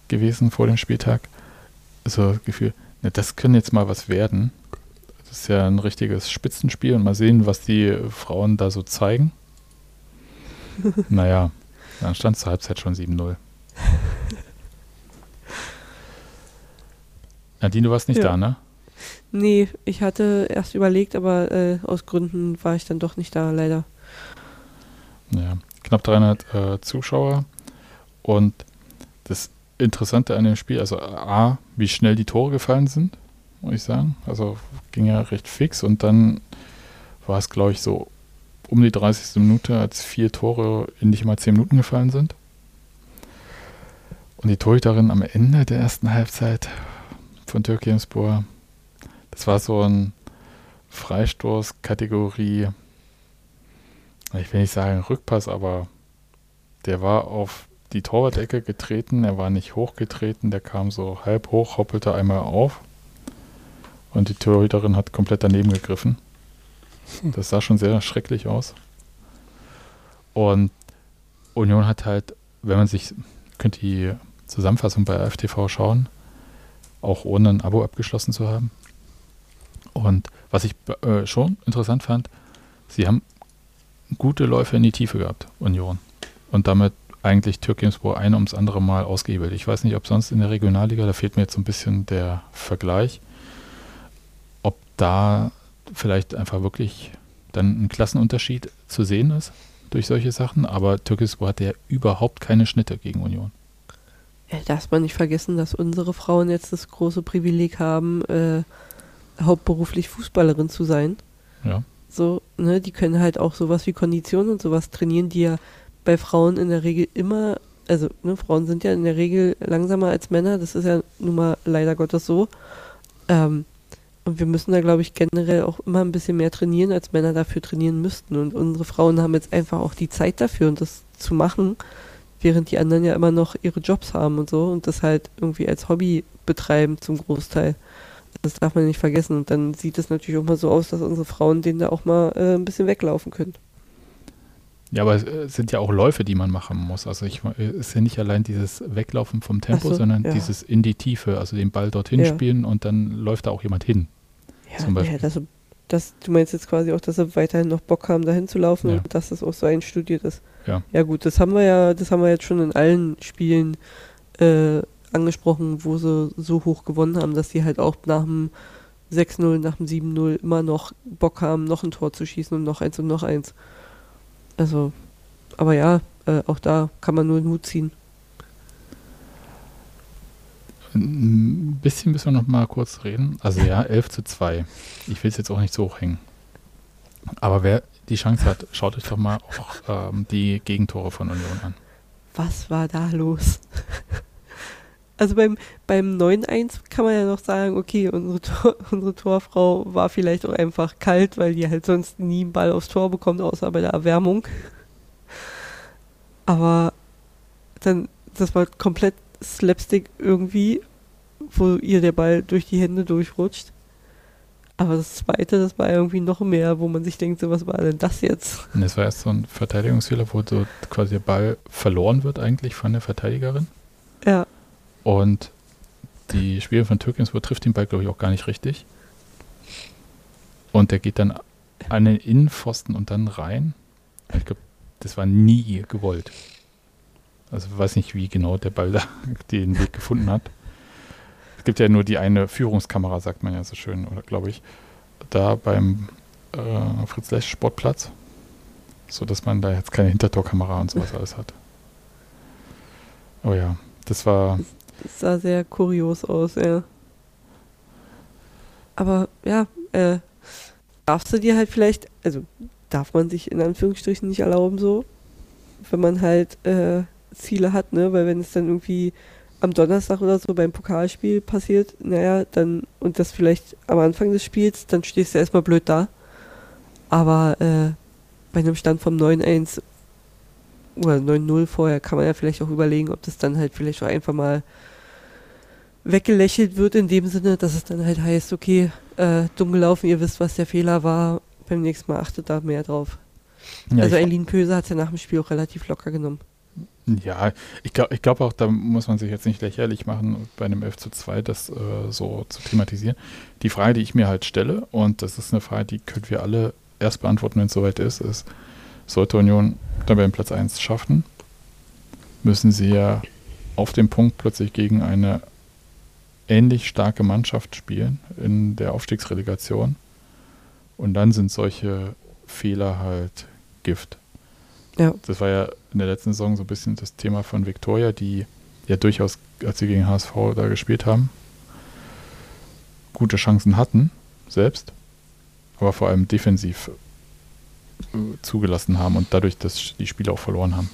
gewesen vor dem Spieltag. So das Gefühl, ne, das könnte jetzt mal was werden. Das ist ja ein richtiges Spitzenspiel und mal sehen, was die Frauen da so zeigen. (laughs) naja, dann stand zur Halbzeit schon 7-0. (laughs) Nadine, du warst nicht ja. da, ne? Nee, ich hatte erst überlegt, aber äh, aus Gründen war ich dann doch nicht da, leider. Ja, knapp 300 äh, Zuschauer und das Interessante an dem Spiel, also A, wie schnell die Tore gefallen sind, muss ich sagen. Also ging ja recht fix und dann war es, glaube ich, so um die 30. Minute, als vier Tore in nicht mal 10 Minuten gefallen sind. Und die Torhüterin am Ende der ersten Halbzeit von Türkimspor, das war so ein Freistoß-Kategorie, ich will nicht sagen Rückpass, aber der war auf die Torwart-Ecke getreten. Er war nicht hochgetreten, der kam so halb hoch, hoppelte einmal auf. Und die Torhüterin hat komplett daneben gegriffen. Das sah schon sehr schrecklich aus. Und Union hat halt, wenn man sich, könnt die Zusammenfassung bei FTV schauen, auch ohne ein Abo abgeschlossen zu haben. Und was ich äh, schon interessant fand, sie haben gute Läufe in die Tiefe gehabt, Union. Und damit eigentlich Türkimspor ein ums andere Mal ausgehebelt. Ich weiß nicht, ob sonst in der Regionalliga, da fehlt mir jetzt so ein bisschen der Vergleich, ob da vielleicht einfach wirklich dann ein Klassenunterschied zu sehen ist durch solche Sachen, aber Türkimspor hatte ja überhaupt keine Schnitte gegen Union. Darf man nicht vergessen, dass unsere Frauen jetzt das große Privileg haben, äh, hauptberuflich Fußballerin zu sein. Ja. So, ne, die können halt auch sowas wie Kondition und sowas trainieren, die ja bei Frauen in der Regel immer, also ne, Frauen sind ja in der Regel langsamer als Männer, das ist ja nun mal leider Gottes so. Ähm, und wir müssen da, glaube ich, generell auch immer ein bisschen mehr trainieren, als Männer dafür trainieren müssten. Und unsere Frauen haben jetzt einfach auch die Zeit dafür und das zu machen, während die anderen ja immer noch ihre Jobs haben und so und das halt irgendwie als Hobby betreiben zum Großteil. Das darf man nicht vergessen. Und dann sieht es natürlich auch mal so aus, dass unsere Frauen denen da auch mal äh, ein bisschen weglaufen können. Ja, aber es sind ja auch Läufe, die man machen muss. Also ich, es ist ja nicht allein dieses Weglaufen vom Tempo, so, sondern ja. dieses in die Tiefe, also den Ball dorthin ja. spielen und dann läuft da auch jemand hin. Ja, zum Beispiel. Ja, das, das, du meinst jetzt quasi auch, dass sie weiterhin noch Bock haben, dahin zu laufen und dass das auch so einstudiert ist. Ja. ja gut, das haben wir ja, das haben wir jetzt schon in allen Spielen äh, angesprochen, wo sie so hoch gewonnen haben, dass sie halt auch nach dem 6-0 nach dem 7-0 immer noch Bock haben, noch ein Tor zu schießen und noch eins und noch eins. Also, aber ja, äh, auch da kann man nur den Hut ziehen. Ein bisschen müssen wir noch mal kurz reden. Also ja, 11 zu 2. Ich will es jetzt auch nicht so hochhängen. Aber wer die Chance hat, schaut euch doch mal auch ähm, die Gegentore von Union an. Was war da los? (laughs) Also beim, beim 9-1 kann man ja noch sagen, okay, unsere, Tor, (laughs) unsere Torfrau war vielleicht auch einfach kalt, weil die halt sonst nie einen Ball aufs Tor bekommt, außer bei der Erwärmung. Aber dann, das war komplett Slapstick irgendwie, wo ihr der Ball durch die Hände durchrutscht. Aber das zweite, das war irgendwie noch mehr, wo man sich denkt, so was war denn das jetzt? Und das war erst so ein Verteidigungsfehler, wo so quasi der Ball verloren wird eigentlich von der Verteidigerin. Ja. Und die Spielerin von Türkensburg trifft den Ball, glaube ich, auch gar nicht richtig. Und der geht dann an den Innenpfosten und dann rein. Ich glaube, das war nie gewollt. Also ich weiß nicht, wie genau der Ball da (laughs) den Weg gefunden hat. Es gibt ja nur die eine Führungskamera, sagt man ja so schön, oder glaube ich, da beim äh, Fritz Lesch Sportplatz, so dass man da jetzt keine Hintertorkamera und sowas alles hat. Oh ja, das war. Das sah sehr kurios aus, ja. Aber ja, äh, darfst du dir halt vielleicht, also darf man sich in Anführungsstrichen nicht erlauben so, wenn man halt äh, Ziele hat, ne? Weil wenn es dann irgendwie am Donnerstag oder so beim Pokalspiel passiert, naja, dann, und das vielleicht am Anfang des Spiels, dann stehst du erstmal blöd da. Aber äh, bei einem Stand vom 9-1 oder 9-0 vorher kann man ja vielleicht auch überlegen, ob das dann halt vielleicht auch einfach mal weggelächelt wird, in dem Sinne, dass es dann halt heißt, okay, äh, dumm gelaufen, ihr wisst, was der Fehler war, beim nächsten Mal achtet da mehr drauf. Ja, also Eileen Pöse hat es ja nach dem Spiel auch relativ locker genommen. Ja, ich glaube ich glaub auch, da muss man sich jetzt nicht lächerlich machen, bei einem 11 zu 2 das äh, so zu thematisieren. Die Frage, die ich mir halt stelle, und das ist eine Frage, die können wir alle erst beantworten, wenn es soweit ist, ist, sollte Union dann beim Platz 1 schaffen, müssen sie ja auf dem Punkt plötzlich gegen eine ähnlich starke Mannschaft spielen in der Aufstiegsrelegation. Und dann sind solche Fehler halt Gift. Ja. Das war ja in der letzten Saison so ein bisschen das Thema von Viktoria, die ja durchaus, als sie gegen HSV da gespielt haben, gute Chancen hatten, selbst, aber vor allem defensiv zugelassen haben und dadurch das, die Spiele auch verloren haben.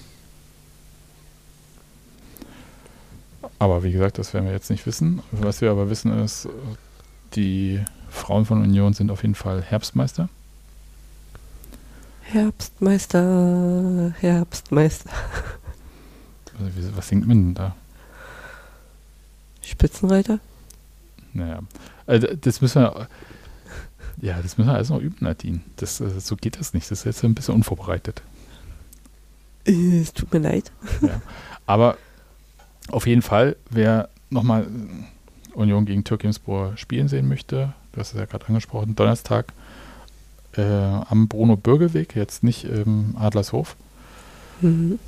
Aber wie gesagt, das werden wir jetzt nicht wissen. Was wir aber wissen ist, die Frauen von Union sind auf jeden Fall Herbstmeister. Herbstmeister, Herbstmeister. Also, was singt man denn da? Spitzenreiter? Naja, also das müssen wir, ja, das müssen wir alles noch üben, Nadine. Das, äh, so geht das nicht. Das ist jetzt ein bisschen unvorbereitet. Äh, Es tut mir leid. Aber auf jeden Fall, wer nochmal Union gegen Türkimspor spielen sehen möchte, du hast es ja gerade angesprochen, Donnerstag äh, am Bruno-Bürgerweg, jetzt nicht im Adlershof, Mhm.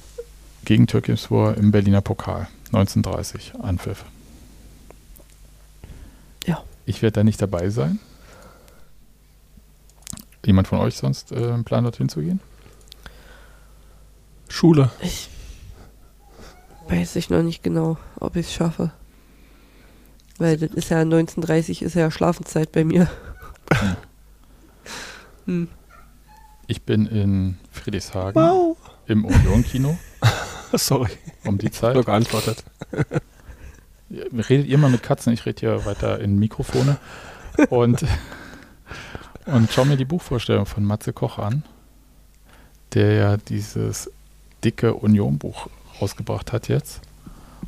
gegen Türkimspor im Berliner Pokal, 1930, Anpfiff. Ja. Ich werde da nicht dabei sein. Jemand von euch sonst äh, einen Plan dorthin zu gehen? Schule. Ich weiß ich noch nicht genau, ob ich es schaffe. Weil das ist ja 1930 ist ja Schlafenszeit bei mir. (laughs) Hm. Ich bin in Friedrichshagen Wow. im Union-Kino (laughs) Sorry, um die Zeit. geantwortet. Redet ihr mal mit Katzen? Ich rede hier weiter in Mikrofone. Und, (laughs) und schau mir die Buchvorstellung von Matze Koch an, der ja dieses dicke Union-Buch rausgebracht hat jetzt.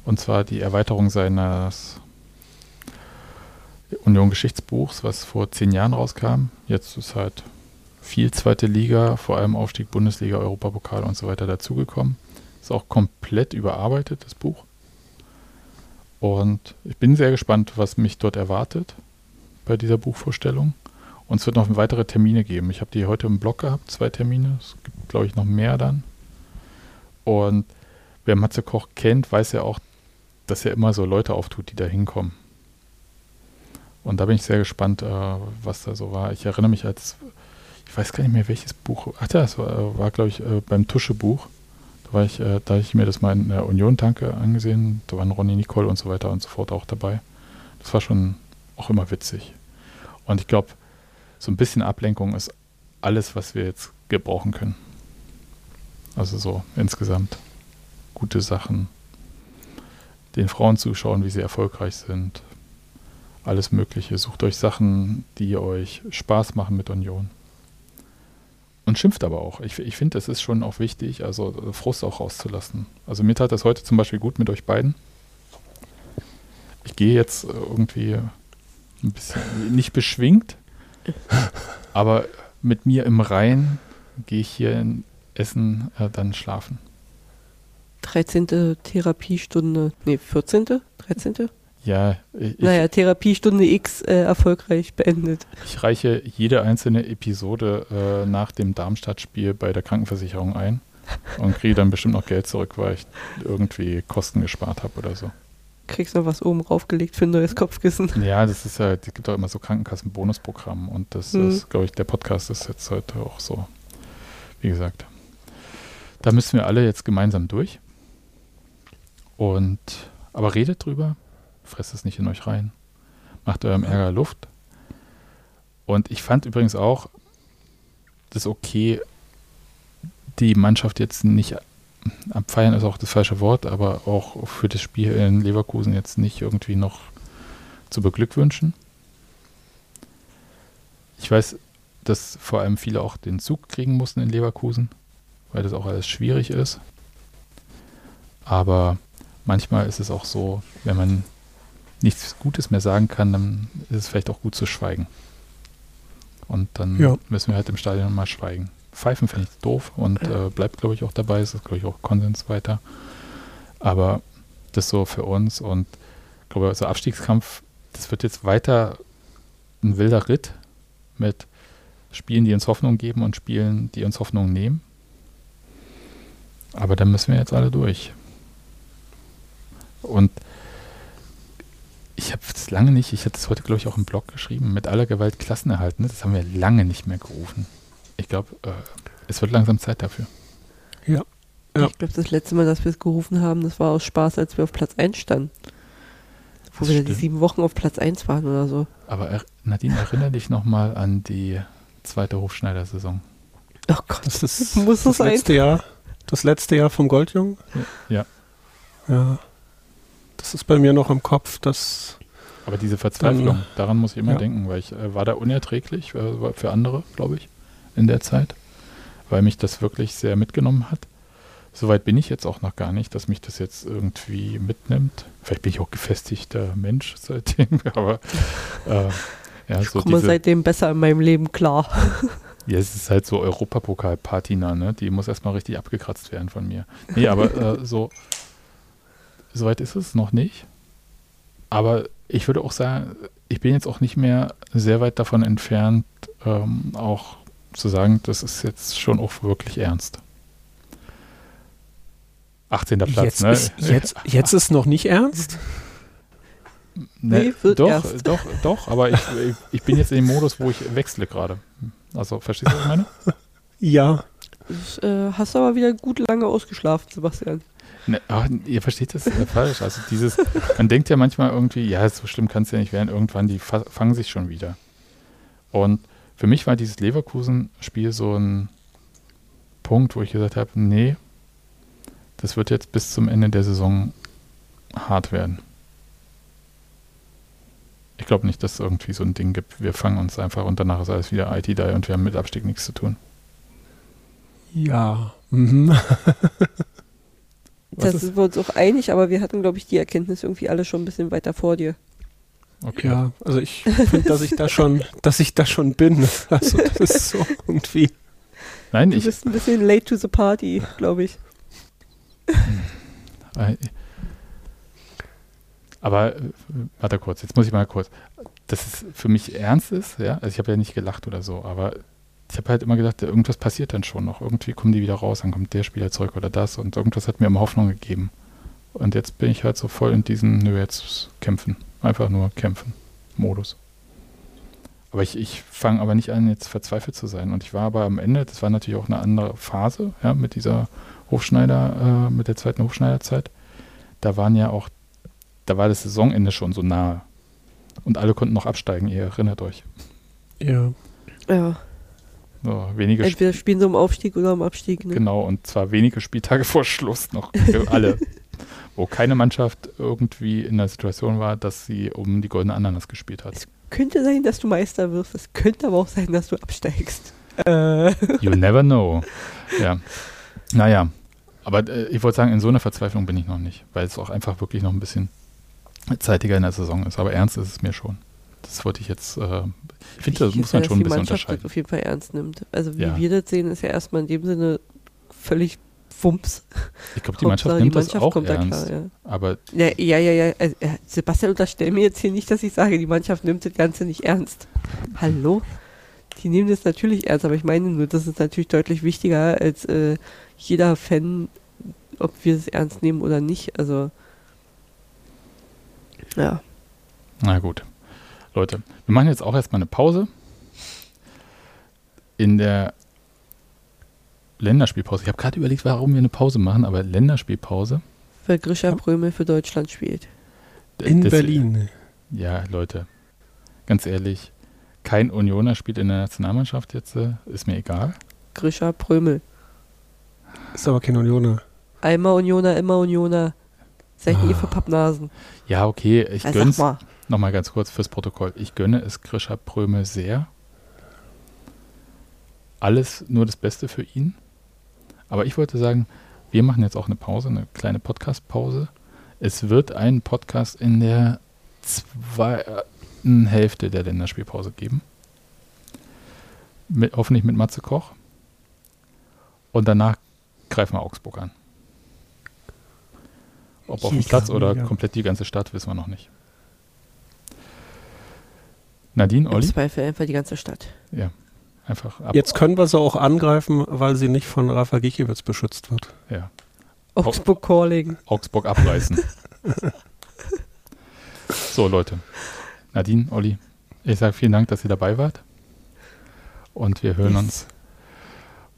Und zwar die Erweiterung seines Union-Geschichtsbuchs, was vor zehn Jahren rauskam. Jetzt ist halt viel zweite Liga, vor allem Aufstieg Bundesliga, Europapokal und so weiter dazugekommen. Ist auch komplett überarbeitet, das Buch. Und ich bin sehr gespannt, was mich dort erwartet bei dieser Buchvorstellung. Und es wird noch weitere Termine geben. Ich habe die heute im Blog gehabt, zwei Termine. Es gibt, glaube ich, noch mehr dann. Und wer Matze Koch kennt, weiß ja auch, dass er immer so Leute auftut, die da hinkommen. Und da bin ich sehr gespannt, äh, was da so war. Ich erinnere mich als, ich weiß gar nicht mehr, welches Buch. Ach ja, es war, war glaube ich, äh, beim Tuschebuch. Da war ich, äh, da habe ich mir das mal in der Union-Tanke angesehen. Da waren Ronny Nicole und so weiter und so fort auch dabei. Das war schon auch immer witzig. Und ich glaube, so ein bisschen Ablenkung ist alles, was wir jetzt gebrauchen können. Also so insgesamt gute Sachen. Den Frauen zuschauen, wie sie erfolgreich sind. Alles Mögliche. Sucht euch Sachen, die euch Spaß machen mit Union. Und schimpft aber auch. Ich, ich finde, es ist schon auch wichtig, also Frust auch rauszulassen. Also mir tat das heute zum Beispiel gut mit euch beiden. Ich gehe jetzt irgendwie ein bisschen nicht beschwingt, aber mit mir im Rhein gehe ich hier in Essen äh, dann schlafen. 13. Therapiestunde, nee, 14., 13.? Ja, ich, naja, Therapiestunde X äh, erfolgreich beendet. Ich reiche jede einzelne Episode äh, nach dem Darmstadt-Spiel bei der Krankenversicherung ein und kriege dann bestimmt noch Geld zurück, weil ich irgendwie Kosten gespart habe oder so. Kriegst noch was oben raufgelegt für ein neues Kopfkissen. Ja, das ist ja, es gibt auch immer so Krankenkassen-Bonusprogramm und das hm. ist, glaube ich, der Podcast ist jetzt heute auch so. Wie gesagt, da müssen wir alle jetzt gemeinsam durch. Und aber redet drüber, fresst es nicht in euch rein. Macht eurem Ärger Luft. Und ich fand übrigens auch das okay, die Mannschaft jetzt nicht abfeiern ist auch das falsche Wort, aber auch für das Spiel in Leverkusen jetzt nicht irgendwie noch zu beglückwünschen. Ich weiß, dass vor allem viele auch den Zug kriegen mussten in Leverkusen, weil das auch alles schwierig ist. Aber manchmal ist es auch so, wenn man nichts Gutes mehr sagen kann, dann ist es vielleicht auch gut zu schweigen. Und dann ja. müssen wir halt im Stadion mal schweigen. Pfeifen finde ich doof und äh, bleibt, glaube ich, auch dabei. Es ist, glaube ich, auch Konsens weiter. Aber das so für uns und ich glaube, also Abstiegskampf, das wird jetzt weiter ein wilder Ritt mit Spielen, die uns Hoffnung geben und Spielen, die uns Hoffnung nehmen. Aber da müssen wir jetzt alle durch. Und ich habe es lange nicht, ich hatte es heute, glaube ich, auch im Blog geschrieben, mit aller Gewalt Klassen erhalten. Das haben wir lange nicht mehr gerufen. Ich glaube, äh, es wird langsam Zeit dafür. Ja. ja. Ich glaube, das letzte Mal, dass wir es gerufen haben, das war aus Spaß, als wir auf Platz 1 standen. Wo das wir stimmt. die sieben Wochen auf Platz 1 waren oder so. Aber er, Nadine, erinnere dich nochmal an die zweite Hofschneider-Saison. Oh Gott, das ist (laughs) muss das, das letzte Jahr. Das letzte Jahr vom Goldjungen? Ja. Ja. Das ist bei mir noch im Kopf, dass. Aber diese Verzweiflung, dann, daran muss ich immer ja. denken, weil ich äh, war da unerträglich äh, für andere, glaube ich, in der Zeit, weil mich das wirklich sehr mitgenommen hat. Soweit bin ich jetzt auch noch gar nicht, dass mich das jetzt irgendwie mitnimmt. Vielleicht bin ich auch gefestigter Mensch (laughs) seitdem, aber äh, ja, ich so komme diese, seitdem besser in meinem Leben klar. (laughs) Ja, es ist halt so Europapokal-Patina, ne? Die muss erstmal richtig abgekratzt werden von mir. Nee, aber äh, (laughs) so, soweit ist es noch nicht. Aber ich würde auch sagen, ich bin jetzt auch nicht mehr sehr weit davon entfernt, ähm, auch zu sagen, das ist jetzt schon auch wirklich ernst. 18. Platz, jetzt ne? Ist, jetzt, jetzt ist noch nicht ernst? Ne, nee, doch, erst. doch, doch, aber ich, ich, bin jetzt in dem Modus, wo ich wechsle gerade. Also, verstehst du, was ich meine? Ja. Das, äh, hast du aber wieder gut lange ausgeschlafen, Sebastian. Ne, ach, ihr versteht das äh, falsch. Also dieses, man denkt ja manchmal irgendwie, ja, so schlimm kann es ja nicht werden. Irgendwann, die fangen sich schon wieder. Und für mich war dieses Leverkusen-Spiel so ein Punkt, wo ich gesagt habe, nee, das wird jetzt bis zum Ende der Saison hart werden. Ich glaube nicht, dass es irgendwie so ein Ding gibt. Wir fangen uns einfach und danach ist alles wieder IT da und wir haben mit Abstieg nichts zu tun. Ja. Mhm. (laughs) da sind wir uns auch einig, aber wir hatten, glaube ich, die Erkenntnis irgendwie alle schon ein bisschen weiter vor dir. Okay. Ja, also ich finde, dass ich da schon, (laughs) dass ich da schon bin. Also das ist so irgendwie. Nein, du ich. Du bist ein bisschen late to the party, glaube ich. Aber äh, warte kurz, jetzt muss ich mal kurz. Dass es für mich ernst ist, ja, also ich habe ja nicht gelacht oder so, aber ich habe halt immer gedacht, irgendwas passiert dann schon noch. Irgendwie kommen die wieder raus, dann kommt der Spieler zurück oder das und irgendwas hat mir immer Hoffnung gegeben. Und jetzt bin ich halt so voll in diesem, nö, jetzt kämpfen. Einfach nur kämpfen. Modus. Aber ich, ich fange aber nicht an, jetzt verzweifelt zu sein. Und ich war aber am Ende, das war natürlich auch eine andere Phase, ja, mit dieser Hofschneider, äh, mit der zweiten Hofschneiderzeit. Da waren ja auch, da war das Saisonende schon so nahe. Und alle konnten noch absteigen, ihr erinnert euch. Ja. Ja. So, wenige Entweder spielen sie um Aufstieg oder um Abstieg. Ne? Genau, und zwar wenige Spieltage (laughs) vor Schluss noch für alle. Wo keine Mannschaft irgendwie in der Situation war, dass sie um die goldene Ananas gespielt hat. Es könnte sein, dass du Meister wirst. Es könnte aber auch sein, dass du absteigst. Äh. (laughs) You never know. Ja. Naja, aber äh, ich wollte sagen, in so einer Verzweiflung bin ich noch nicht, weil es auch einfach wirklich noch ein bisschen zeitiger in der Saison ist. Aber ernst ist es mir schon. Das wollte ich jetzt, äh, ich finde, das muss man schon ein bisschen unterscheiden. Das auf jeden Fall ernst nimmt. Also wie Ja. wir das sehen, ist ja erstmal in dem Sinne völlig Wumms. Ich glaube, die Mannschaft nimmt das auch kommt da ernst. klar, ja. Aber Ja, ja, ja, ja. Also, äh, Sebastian, unterstell mir jetzt hier nicht, dass ich sage, die Mannschaft nimmt das Ganze nicht ernst. Hallo? Die nehmen das natürlich ernst, aber ich meine nur, das ist natürlich deutlich wichtiger als äh, jeder Fan, ob wir es ernst nehmen oder nicht. Also, ja. Na gut. Leute, wir machen jetzt auch erstmal eine Pause. In der Länderspielpause. Ich habe gerade überlegt, warum wir eine Pause machen, aber Länderspielpause. Weil Grisha. Prömel für Deutschland spielt. In Das- Berlin. Ja, Leute, ganz ehrlich, kein Unioner spielt in der Nationalmannschaft jetzt, äh, ist mir egal. Grisha Prömel. Ist aber kein Unioner. Einmal Unioner, immer Unioner. Seid ihr Ah. für Pappnasen? Ja, okay, ich Also, gönn's. sag mal. Nochmal ganz kurz fürs Protokoll. Ich gönne es Grisha Prömel sehr. Alles nur das Beste für ihn. Aber ich wollte sagen, wir machen jetzt auch eine Pause, eine kleine Podcast-Pause. Es wird einen Podcast in der zweiten Hälfte der Länderspielpause geben. Mit, hoffentlich mit Matze Koch. Und danach greifen wir Augsburg an. Ob auf dem Platz oder mega. komplett die ganze Stadt, wissen wir noch nicht. Nadine, Im Olli, Zweifel einfach die ganze Stadt. Einfach ab. Jetzt können wir sie auch angreifen, weil sie nicht von Rafa Gikiewicz beschützt wird. Ja, Augsburg Calling. Augsburg abreißen. (laughs) so, Leute. Nadine, Olli, ich sage vielen Dank, dass ihr dabei wart. Und wir hören uns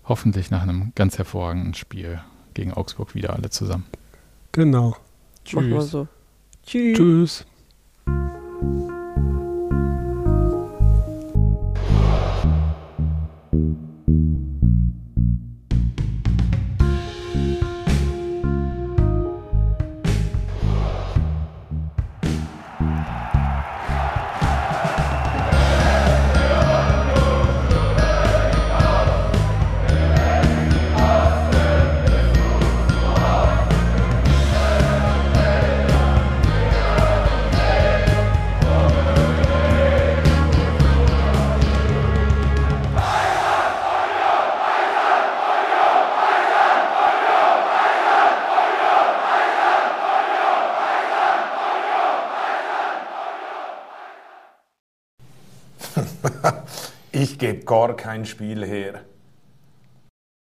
hoffentlich nach einem ganz hervorragenden Spiel gegen Augsburg wieder alle zusammen. Genau. Machen wir Tschüss. so. Tschüss. Tschüss. Gar kein Spiel her.